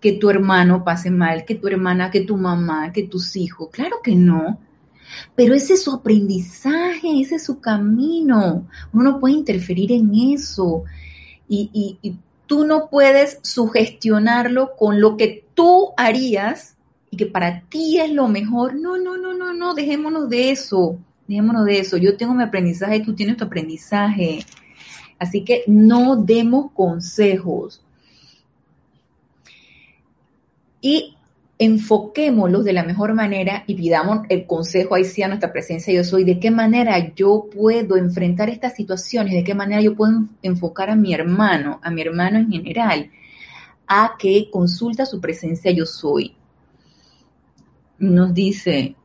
que tu hermano pase mal, que tu hermana, que tu mamá, que tus hijos. Claro que no. Pero ese es su aprendizaje, ese es su camino. Uno no puede interferir en eso. Y, y tú no puedes sugestionarlo con lo que tú harías y que para ti es lo mejor. No, no, no, no, no, dejémonos de eso. Dejémonos de eso. Yo tengo mi aprendizaje, tú tienes tu aprendizaje. Así que no demos consejos. Y enfoquémoslos de la mejor manera y pidamos el consejo ahí sí a nuestra presencia yo soy, de qué manera yo puedo enfrentar estas situaciones, de qué manera yo puedo enfocar a mi hermano, a mi hermano en general, a que consulta su presencia yo soy. Nos dice,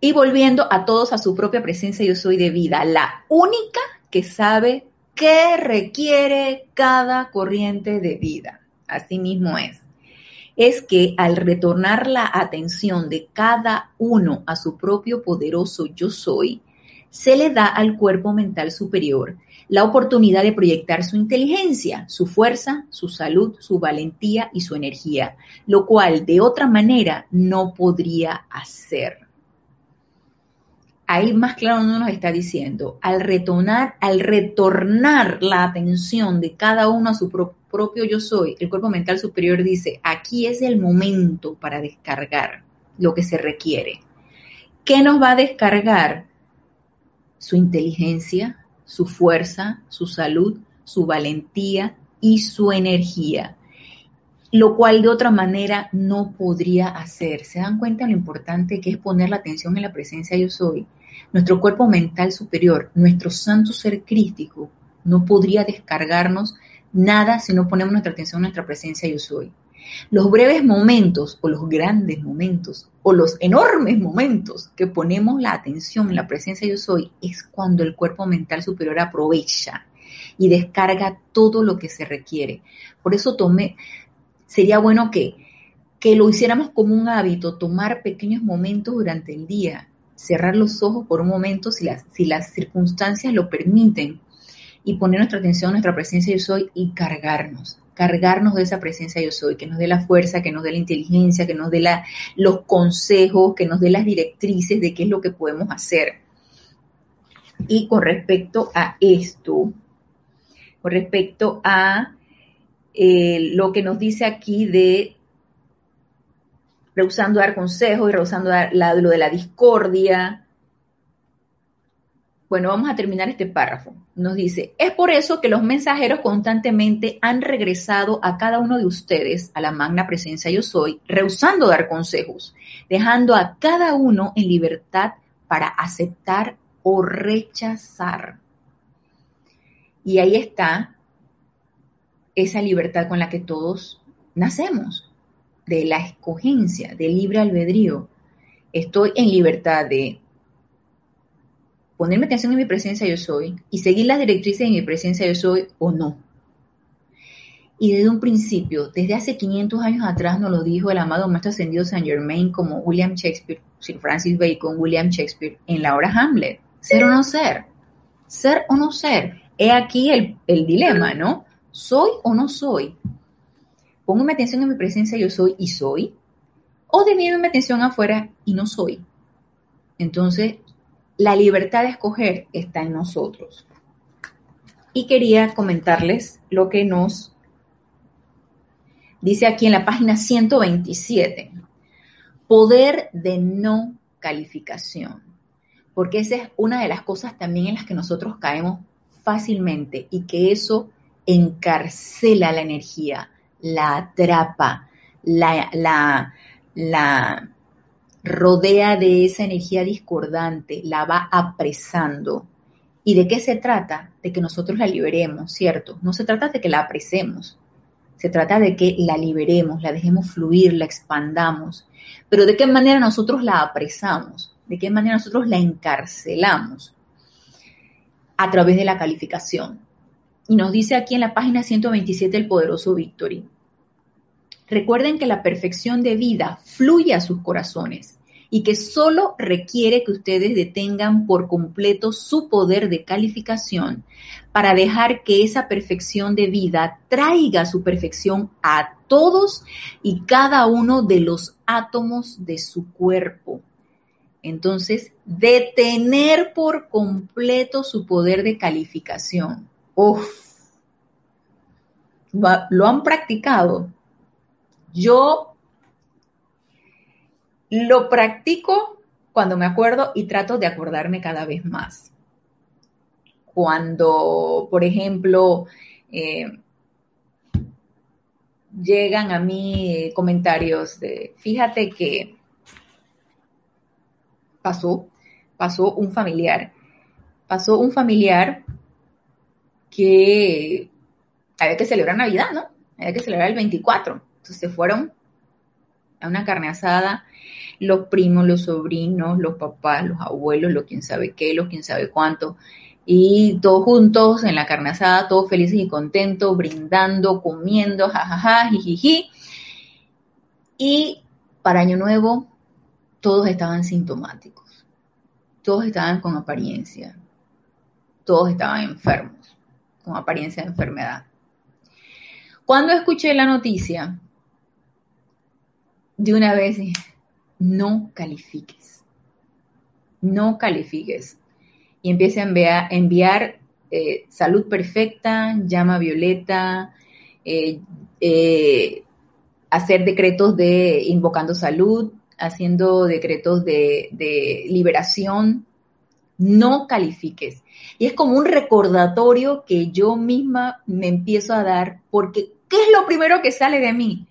y volviendo a todos a su propia presencia yo soy de vida, la única que sabe qué requiere cada corriente de vida. Así mismo es. Es que al retornar la atención de cada uno a su propio poderoso yo soy, se le da al cuerpo mental superior la oportunidad de proyectar su inteligencia, su fuerza, su salud, su valentía y su energía, lo cual de otra manera no podría hacer ahí más claro no nos está diciendo, al retornar, al retornar la atención de cada uno a su propio yo soy, el cuerpo mental superior dice, aquí es el momento para descargar lo que se requiere. ¿Qué nos va a descargar? Su inteligencia, su fuerza, su salud, su valentía y su energía lo cual de otra manera no podría hacer. ¿Se dan cuenta lo importante que es poner la atención en la presencia yo soy? Nuestro cuerpo mental superior, nuestro santo ser crístico, no podría descargarnos nada si no ponemos nuestra atención en nuestra presencia yo soy. Los breves momentos o los grandes momentos o los enormes momentos que ponemos la atención en la presencia yo soy es cuando el cuerpo mental superior aprovecha y descarga todo lo que se requiere. Por eso tomé, sería bueno que, que lo hiciéramos como un hábito, tomar pequeños momentos durante el día cerrar los ojos por un momento si las, si las circunstancias lo permiten y poner nuestra atención nuestra presencia yo soy y cargarnos, cargarnos de esa presencia yo soy, que nos dé la fuerza, que nos dé la inteligencia, que nos dé la, los consejos, que nos dé las directrices de qué es lo que podemos hacer. Y con respecto a esto, con respecto a eh, lo que nos dice aquí de rehusando dar consejos y rehusando dar lo de la discordia. Bueno, vamos a terminar este párrafo. Nos dice, es por eso que los mensajeros constantemente han regresado a cada uno de ustedes, a la magna presencia yo soy, rehusando dar consejos, dejando a cada uno en libertad para aceptar o rechazar. Y ahí está esa libertad con la que todos nacemos, de la escogencia, del libre albedrío. Estoy en libertad de ponerme atención en mi presencia yo soy y seguir las directrices de mi presencia yo soy o no. Y desde un principio, desde hace 500 años atrás, nos lo dijo el amado Maestro Ascendido Saint Germain como William Shakespeare, Sir Francis Bacon, William Shakespeare, en la obra Hamlet. Ser o no ser. Ser o no ser. He aquí el, el dilema, ¿no? ¿Soy o no soy? Pongo mi atención en mi presencia yo soy y soy. O mi atención afuera y no soy. Entonces, la libertad de escoger está en nosotros. Y quería comentarles lo que nos dice aquí en la página 127. Poder de no calificación. Porque esa es una de las cosas también en las que nosotros caemos fácilmente y que eso encarcela la energía, la atrapa, la, la, la rodea de esa energía discordante, la va apresando. ¿Y de qué se trata? De que nosotros la liberemos, ¿cierto? No se trata de que la apresemos, se trata de que la liberemos, la dejemos fluir, la expandamos. Pero ¿de qué manera nosotros la apresamos? ¿De qué manera nosotros la encarcelamos? A través de la calificación. Y nos dice aquí en la página 127 el poderoso Victory. Recuerden que la perfección de vida fluye a sus corazones y que solo requiere que ustedes detengan por completo su poder de calificación para dejar que esa perfección de vida traiga su perfección a todos y cada uno de los átomos de su cuerpo. Entonces, detener por completo su poder de calificación. Uf, lo han practicado yo lo practico cuando me acuerdo y trato de acordarme cada vez más. Cuando, por ejemplo, eh, llegan a mí comentarios de, fíjate que pasó, pasó un familiar, pasó un familiar que había que celebrar Navidad, ¿no? Había que celebrar el 24 se fueron a una carne asada, los primos, los sobrinos, los papás, los abuelos, los quién sabe qué, los quién sabe cuánto, y todos juntos en la carne asada, todos felices y contentos, brindando, comiendo, jajaja, jijiji. Y para Año Nuevo, todos estaban sintomáticos, todos estaban con apariencia, todos estaban enfermos, con apariencia de enfermedad. Cuando escuché la noticia, de una vez, no califiques, no califiques. Y empieza a enviar, eh, salud perfecta, llama violeta, eh, eh, hacer decretos de invocando salud, haciendo decretos de, de liberación, no califiques. Y es como un recordatorio que yo misma me empiezo a dar, porque ¿qué es lo primero que sale de mí?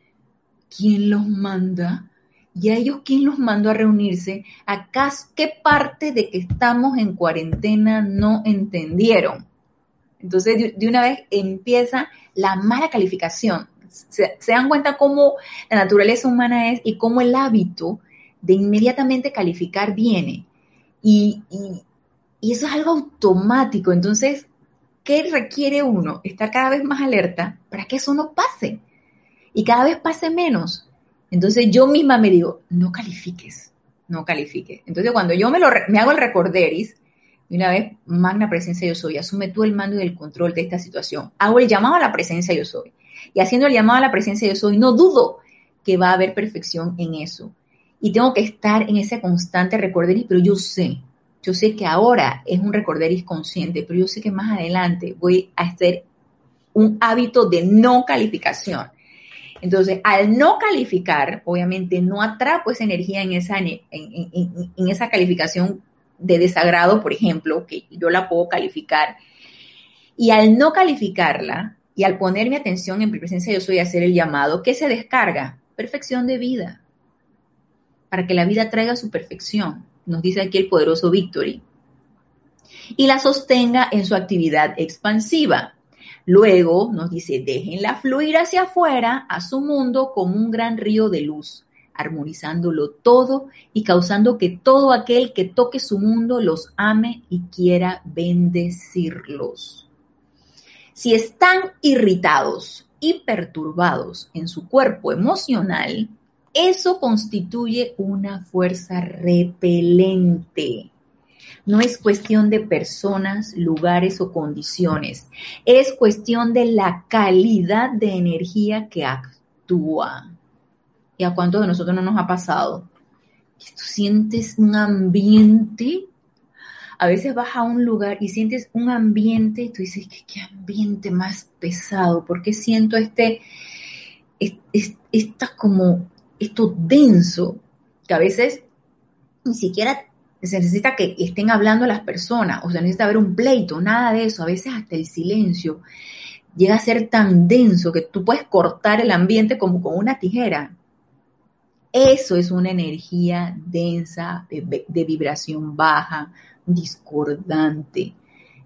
¿Quién los manda? ¿Y a ellos quién los mandó a reunirse? ¿Acaso qué parte de que estamos en cuarentena no entendieron? Entonces, de, una vez empieza la mala calificación. Se, dan cuenta cómo la naturaleza humana es y cómo el hábito de inmediatamente calificar viene. Y, y eso es algo automático. Entonces, ¿qué requiere uno? Estar cada vez más alerta para que eso no pase y cada vez pase menos. Entonces yo misma me digo, no califiques, no califiques. Entonces cuando yo me, lo, me hago el recorderis, y una vez, magna presencia yo soy, asume tú el mando y el control de esta situación. Hago el llamado a la presencia yo soy. Y haciendo el llamado a la presencia yo soy, no dudo que va a haber perfección en eso. Y tengo que estar en ese constante recorderis, pero yo sé, yo sé que ahora es un recorderis consciente, pero yo sé que más adelante voy a hacer un hábito de no calificación. Entonces, al no calificar, obviamente no atrapo esa energía en esa, en, esa calificación de desagrado, por ejemplo, que yo la puedo calificar, y al no calificarla y al poner mi atención en mi presencia yo soy hacer el llamado, ¿qué se descarga? Perfección de vida, para que la vida traiga su perfección, nos dice aquí el poderoso Victory, y la sostenga en su actividad expansiva. Luego nos dice, déjenla fluir hacia afuera, a su mundo, como un gran río de luz armonizándolo todo y causando que todo aquel que toque su mundo los ame y quiera bendecirlos. Si están irritados y perturbados en su cuerpo emocional, eso constituye una fuerza repelente. No es cuestión de personas, lugares o condiciones. Es cuestión de la calidad de energía que actúa. ¿Y a cuántos de nosotros no nos ha pasado? Tú sientes un ambiente, a veces vas a un lugar y sientes un ambiente y tú dices, ¿qué, ambiente más pesado? ¿Por qué siento este, esta como, esto denso? Que a veces ni siquiera se necesita que estén hablando las personas, o sea, necesita haber un pleito, nada de eso, a veces hasta el silencio llega a ser tan denso que tú puedes cortar el ambiente como con una tijera eso es una energía densa, de, vibración baja, discordante.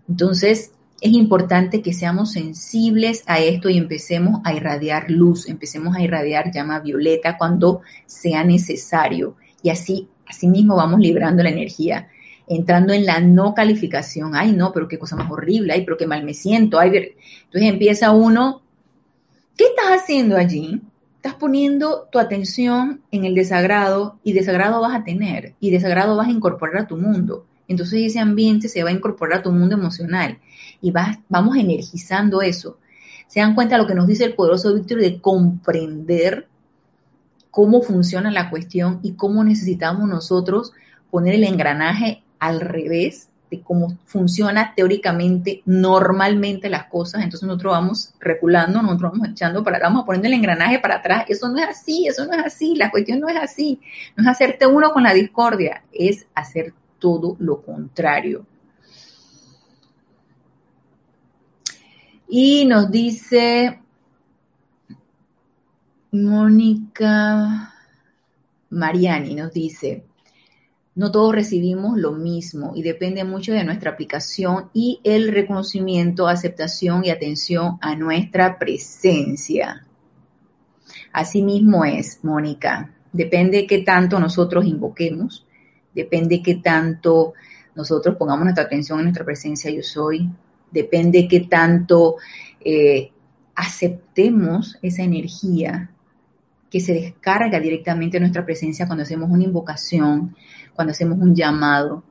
Entonces, es importante que seamos sensibles a esto y empecemos a irradiar luz, empecemos a irradiar llama violeta cuando sea necesario. Y así, así mismo vamos librando la energía, entrando en la no calificación. Ay, no, pero qué cosa más horrible, ay, pero qué mal me siento. Ay, entonces empieza uno, ¿qué estás haciendo allí? estás poniendo tu atención en el desagrado y desagrado vas a tener y desagrado vas a incorporar a tu mundo. Entonces ese ambiente se va a incorporar a tu mundo emocional y vas, vamos energizando eso. Se dan cuenta de lo que nos dice el poderoso Víctor de comprender cómo funciona la cuestión y cómo necesitamos nosotros poner el engranaje al revés de cómo funciona teóricamente, normalmente las cosas, entonces nosotros vamos reculando, nosotros vamos echando para vamos poniendo el engranaje para atrás, eso no es así, eso no es así, la cuestión no es así, no es hacerte uno con la discordia, es hacer todo lo contrario. Y nos dice Mónica Mariani, nos dice, no todos recibimos lo mismo y depende mucho de nuestra aplicación y el reconocimiento, aceptación y atención a nuestra presencia. Así mismo es, Mónica. Depende qué tanto nosotros invoquemos, depende qué tanto nosotros pongamos nuestra atención en nuestra presencia yo soy, depende qué tanto eh, aceptemos esa energía que se descarga directamente en nuestra presencia cuando hacemos una invocación, cuando hacemos un llamado.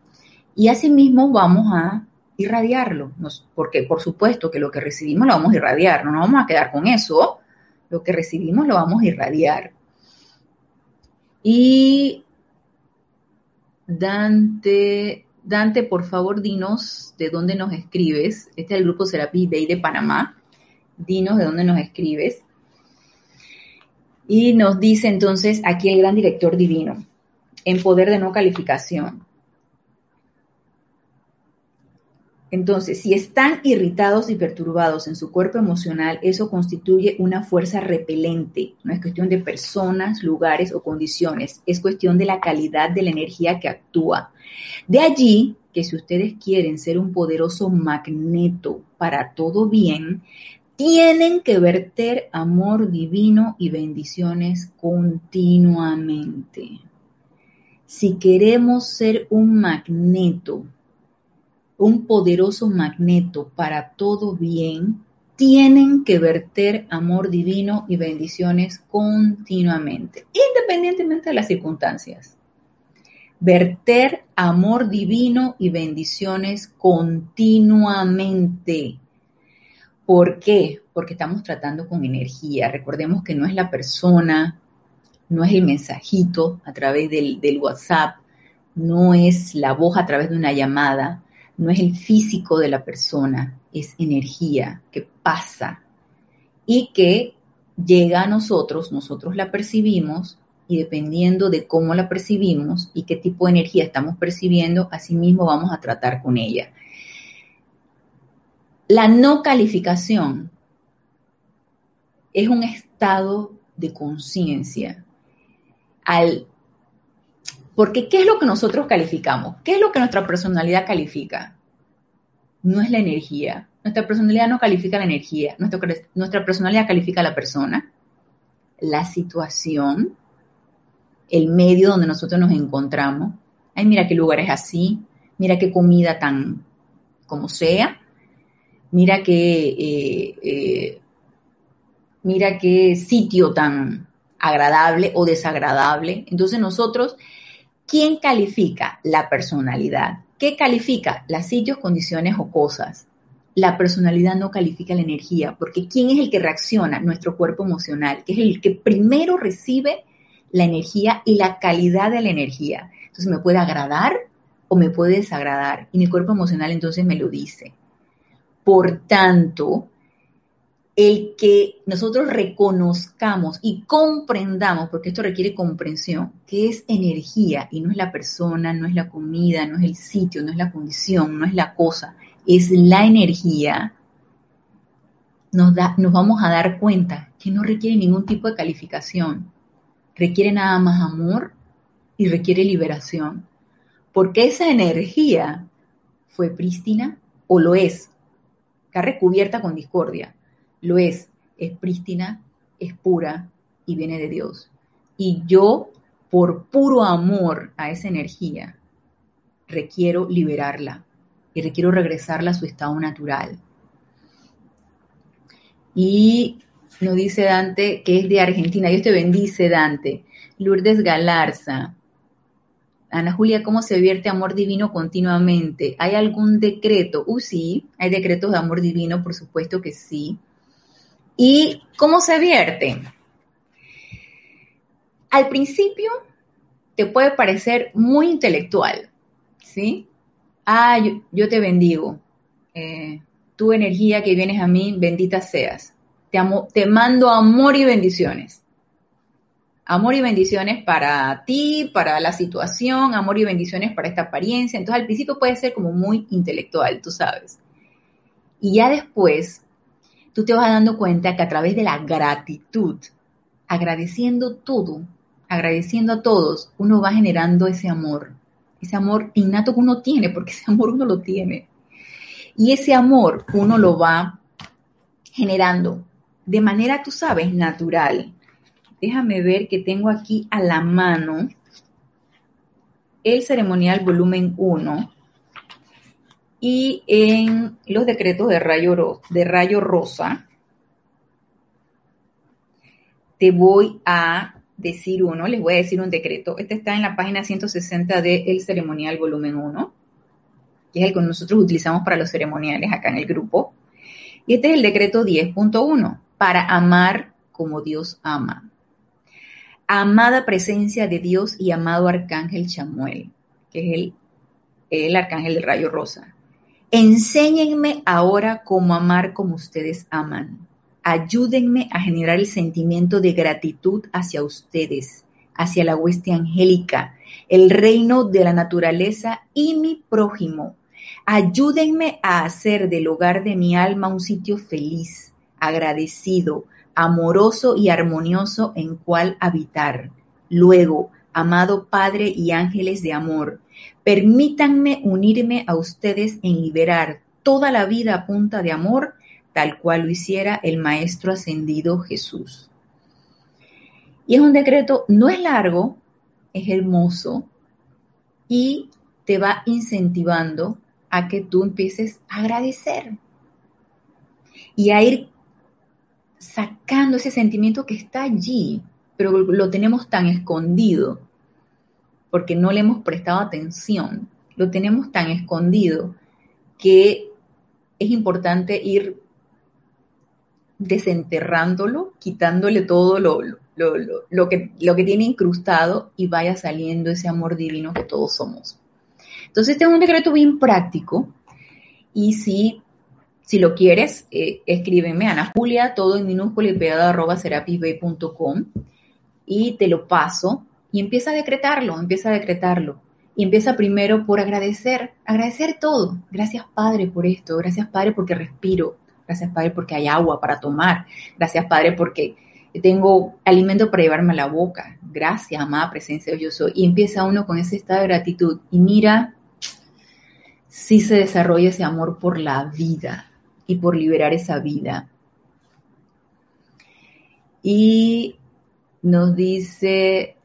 Y asimismo vamos a irradiarlo, porque por supuesto que lo que recibimos lo vamos a irradiar, no nos vamos a quedar con eso, lo que recibimos lo vamos a irradiar. Y Dante, Dante, por favor, dinos de dónde nos escribes. Este es el grupo Serapi Bay de Panamá. Dinos de dónde nos escribes. Y nos dice entonces aquí el gran director divino en poder de no calificación. Entonces, si están irritados y perturbados en su cuerpo emocional, eso constituye una fuerza repelente. No es cuestión de personas, lugares o condiciones, es cuestión de la calidad de la energía que actúa. De allí que si ustedes quieren ser un poderoso magneto para todo bien, tienen que verter amor divino y bendiciones continuamente si queremos ser un magneto, un poderoso magneto para todo bien, tienen que verter amor divino y bendiciones continuamente, independientemente de las circunstancias. Verter amor divino y bendiciones continuamente. ¿Por qué? Porque estamos tratando con energía. Recordemos que no es la persona, no es el mensajito a través del, WhatsApp, no es la voz a través de una llamada, no es el físico de la persona, es energía que pasa y que llega a nosotros, nosotros la percibimos y dependiendo de cómo la percibimos y qué tipo de energía estamos percibiendo, así mismo vamos a tratar con ella. La no calificación es un estado de conciencia. Porque ¿qué es lo que nosotros calificamos? ¿Qué es lo que nuestra personalidad califica? No es la energía. Nuestra personalidad no califica la energía. Nuestra, nuestra personalidad califica la persona, la situación, el medio donde nosotros nos encontramos. Ay, mira qué lugar es así, mira qué comida tan como sea, mira qué, eh, eh, mira qué sitio tan agradable o desagradable. Entonces nosotros, ¿quién califica la personalidad? ¿Qué califica? Las sitios, condiciones o cosas. La personalidad no califica la energía, porque ¿quién es el que reacciona? Nuestro cuerpo emocional, que es el que primero recibe la energía y la calidad de la energía. Entonces me puede agradar o me puede desagradar y mi cuerpo emocional entonces me lo dice. Por tanto, el que nosotros reconozcamos y comprendamos, porque esto requiere comprensión, que es energía y no es la persona, no es la comida, no es el sitio, no es la condición, no es la cosa, es la energía, nos, da, nos vamos a dar cuenta que no requiere ningún tipo de calificación requiere nada más amor y requiere liberación. Porque esa energía fue prístina o lo es. Está recubierta con discordia. Lo es. Es prístina, es pura y viene de Dios. Y yo, por puro amor a esa energía, requiero liberarla y requiero regresarla a su estado natural. Y nos dice Dante que es de Argentina. Dios te bendice, Dante. Lourdes Galarza. Ana Julia, ¿cómo se vierte amor divino continuamente? ¿Hay algún decreto? Uh, sí, hay decretos de amor divino, por supuesto que sí. ¿Y cómo se vierte? Al principio te puede parecer muy intelectual, ¿sí? Ah, yo, te bendigo. Eh, tu energía que vienes a mí, bendita seas. Te, amo, te mando amor y bendiciones. Amor y bendiciones para ti, para la situación, amor y bendiciones para esta apariencia. Entonces al principio puede ser como muy intelectual, tú sabes. Y ya después tú te vas dando cuenta que a través de la gratitud, agradeciendo todo, agradeciendo a todos, uno va generando ese amor, ese amor innato que uno tiene, porque ese amor uno lo tiene. Y ese amor uno lo va generando de manera, tú sabes, natural. Déjame ver que tengo aquí a la mano el ceremonial volumen 1 y en los decretos de rayo, de rosa te voy a decir uno, les voy a decir un decreto. Este está en la página 160 del ceremonial volumen 1, que es el que nosotros utilizamos para los ceremoniales acá en el grupo. Y este es el decreto 10.1 para amar como Dios ama. Amada presencia de Dios y amado arcángel Chamuel, que es el, el arcángel del rayo rosa. Enséñenme ahora cómo amar como ustedes aman. Ayúdenme a generar el sentimiento de gratitud hacia ustedes, hacia la hueste angélica, el reino de la naturaleza y mi prójimo. Ayúdenme a hacer del hogar de mi alma un sitio feliz, agradecido, amoroso y armonioso en cual habitar. Luego, amado Padre y ángeles de amor, permítanme unirme a ustedes en liberar toda la vida a punta de amor, tal cual lo hiciera el Maestro ascendido Jesús. Y es un decreto, no es largo, es hermoso y te va incentivando a que tú empieces a agradecer y a ir sacando ese sentimiento que está allí, pero lo tenemos tan escondido, porque no le hemos prestado atención, lo tenemos tan escondido que es importante ir desenterrándolo, quitándole todo lo, lo, que, lo que tiene incrustado y vaya saliendo ese amor divino que todos somos. Entonces, este es un decreto bien práctico y si si lo quieres, eh, escríbeme Ana Julia, todo en minúscula y pegado arroba serapisb.com y te lo paso y empieza a decretarlo, empieza a decretarlo. Y empieza primero por agradecer, agradecer todo. Gracias Padre por esto, gracias Padre porque respiro, gracias Padre porque hay agua para tomar, gracias Padre porque tengo alimento para llevarme a la boca, gracias amada presencia de yo soy. Y empieza uno con ese estado de gratitud y mira si se desarrolla ese amor por la vida y por liberar esa vida. Y nos dice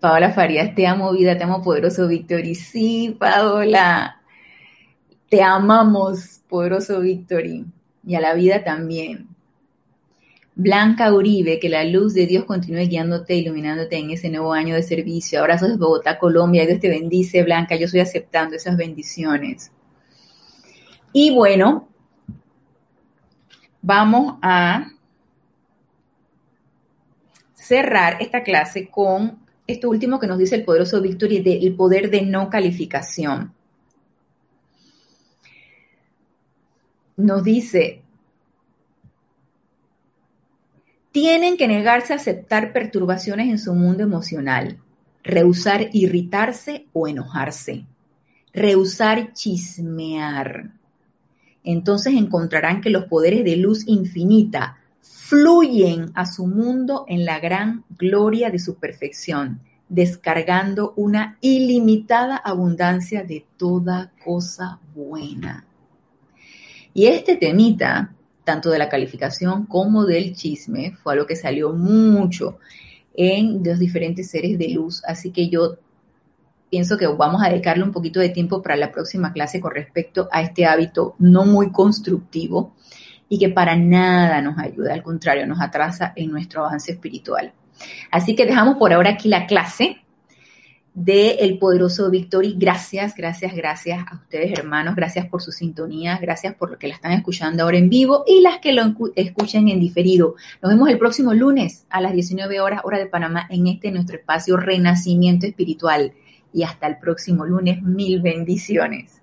Paola Farías, te amo vida, te amo poderoso Victory. Sí, Paola, te amamos poderoso Victory. Y a la vida también. Blanca Uribe, que la luz de Dios continúe guiándote, iluminándote en ese nuevo año de servicio. Abrazos de Bogotá, Colombia. Dios te bendice, Blanca. Yo estoy aceptando esas bendiciones. Y bueno, vamos a cerrar esta clase con esto último que nos dice el poderoso Victory del poder de no calificación. Nos dice, tienen que negarse a aceptar perturbaciones en su mundo emocional, rehusar irritarse o enojarse, rehusar chismear. Entonces encontrarán que los poderes de luz infinita fluyen a su mundo en la gran gloria de su perfección, descargando una ilimitada abundancia de toda cosa buena. Y este temita, tanto de la calificación como del chisme, fue algo que salió mucho en los diferentes seres de luz, así que yo pienso que vamos a dedicarle un poquito de tiempo para la próxima clase con respecto a este hábito no muy constructivo y que para nada nos ayuda, al contrario, nos atrasa en nuestro avance espiritual. Así que dejamos por ahora aquí la clase de El Poderoso Victory. Gracias, gracias, gracias a ustedes hermanos, gracias por su sintonía, gracias por lo que la están escuchando ahora en vivo y las que lo escuchen en diferido. Nos vemos el próximo lunes a las 19 horas, hora de Panamá, en este nuestro espacio Renacimiento Espiritual. Y hasta el próximo lunes, mil bendiciones.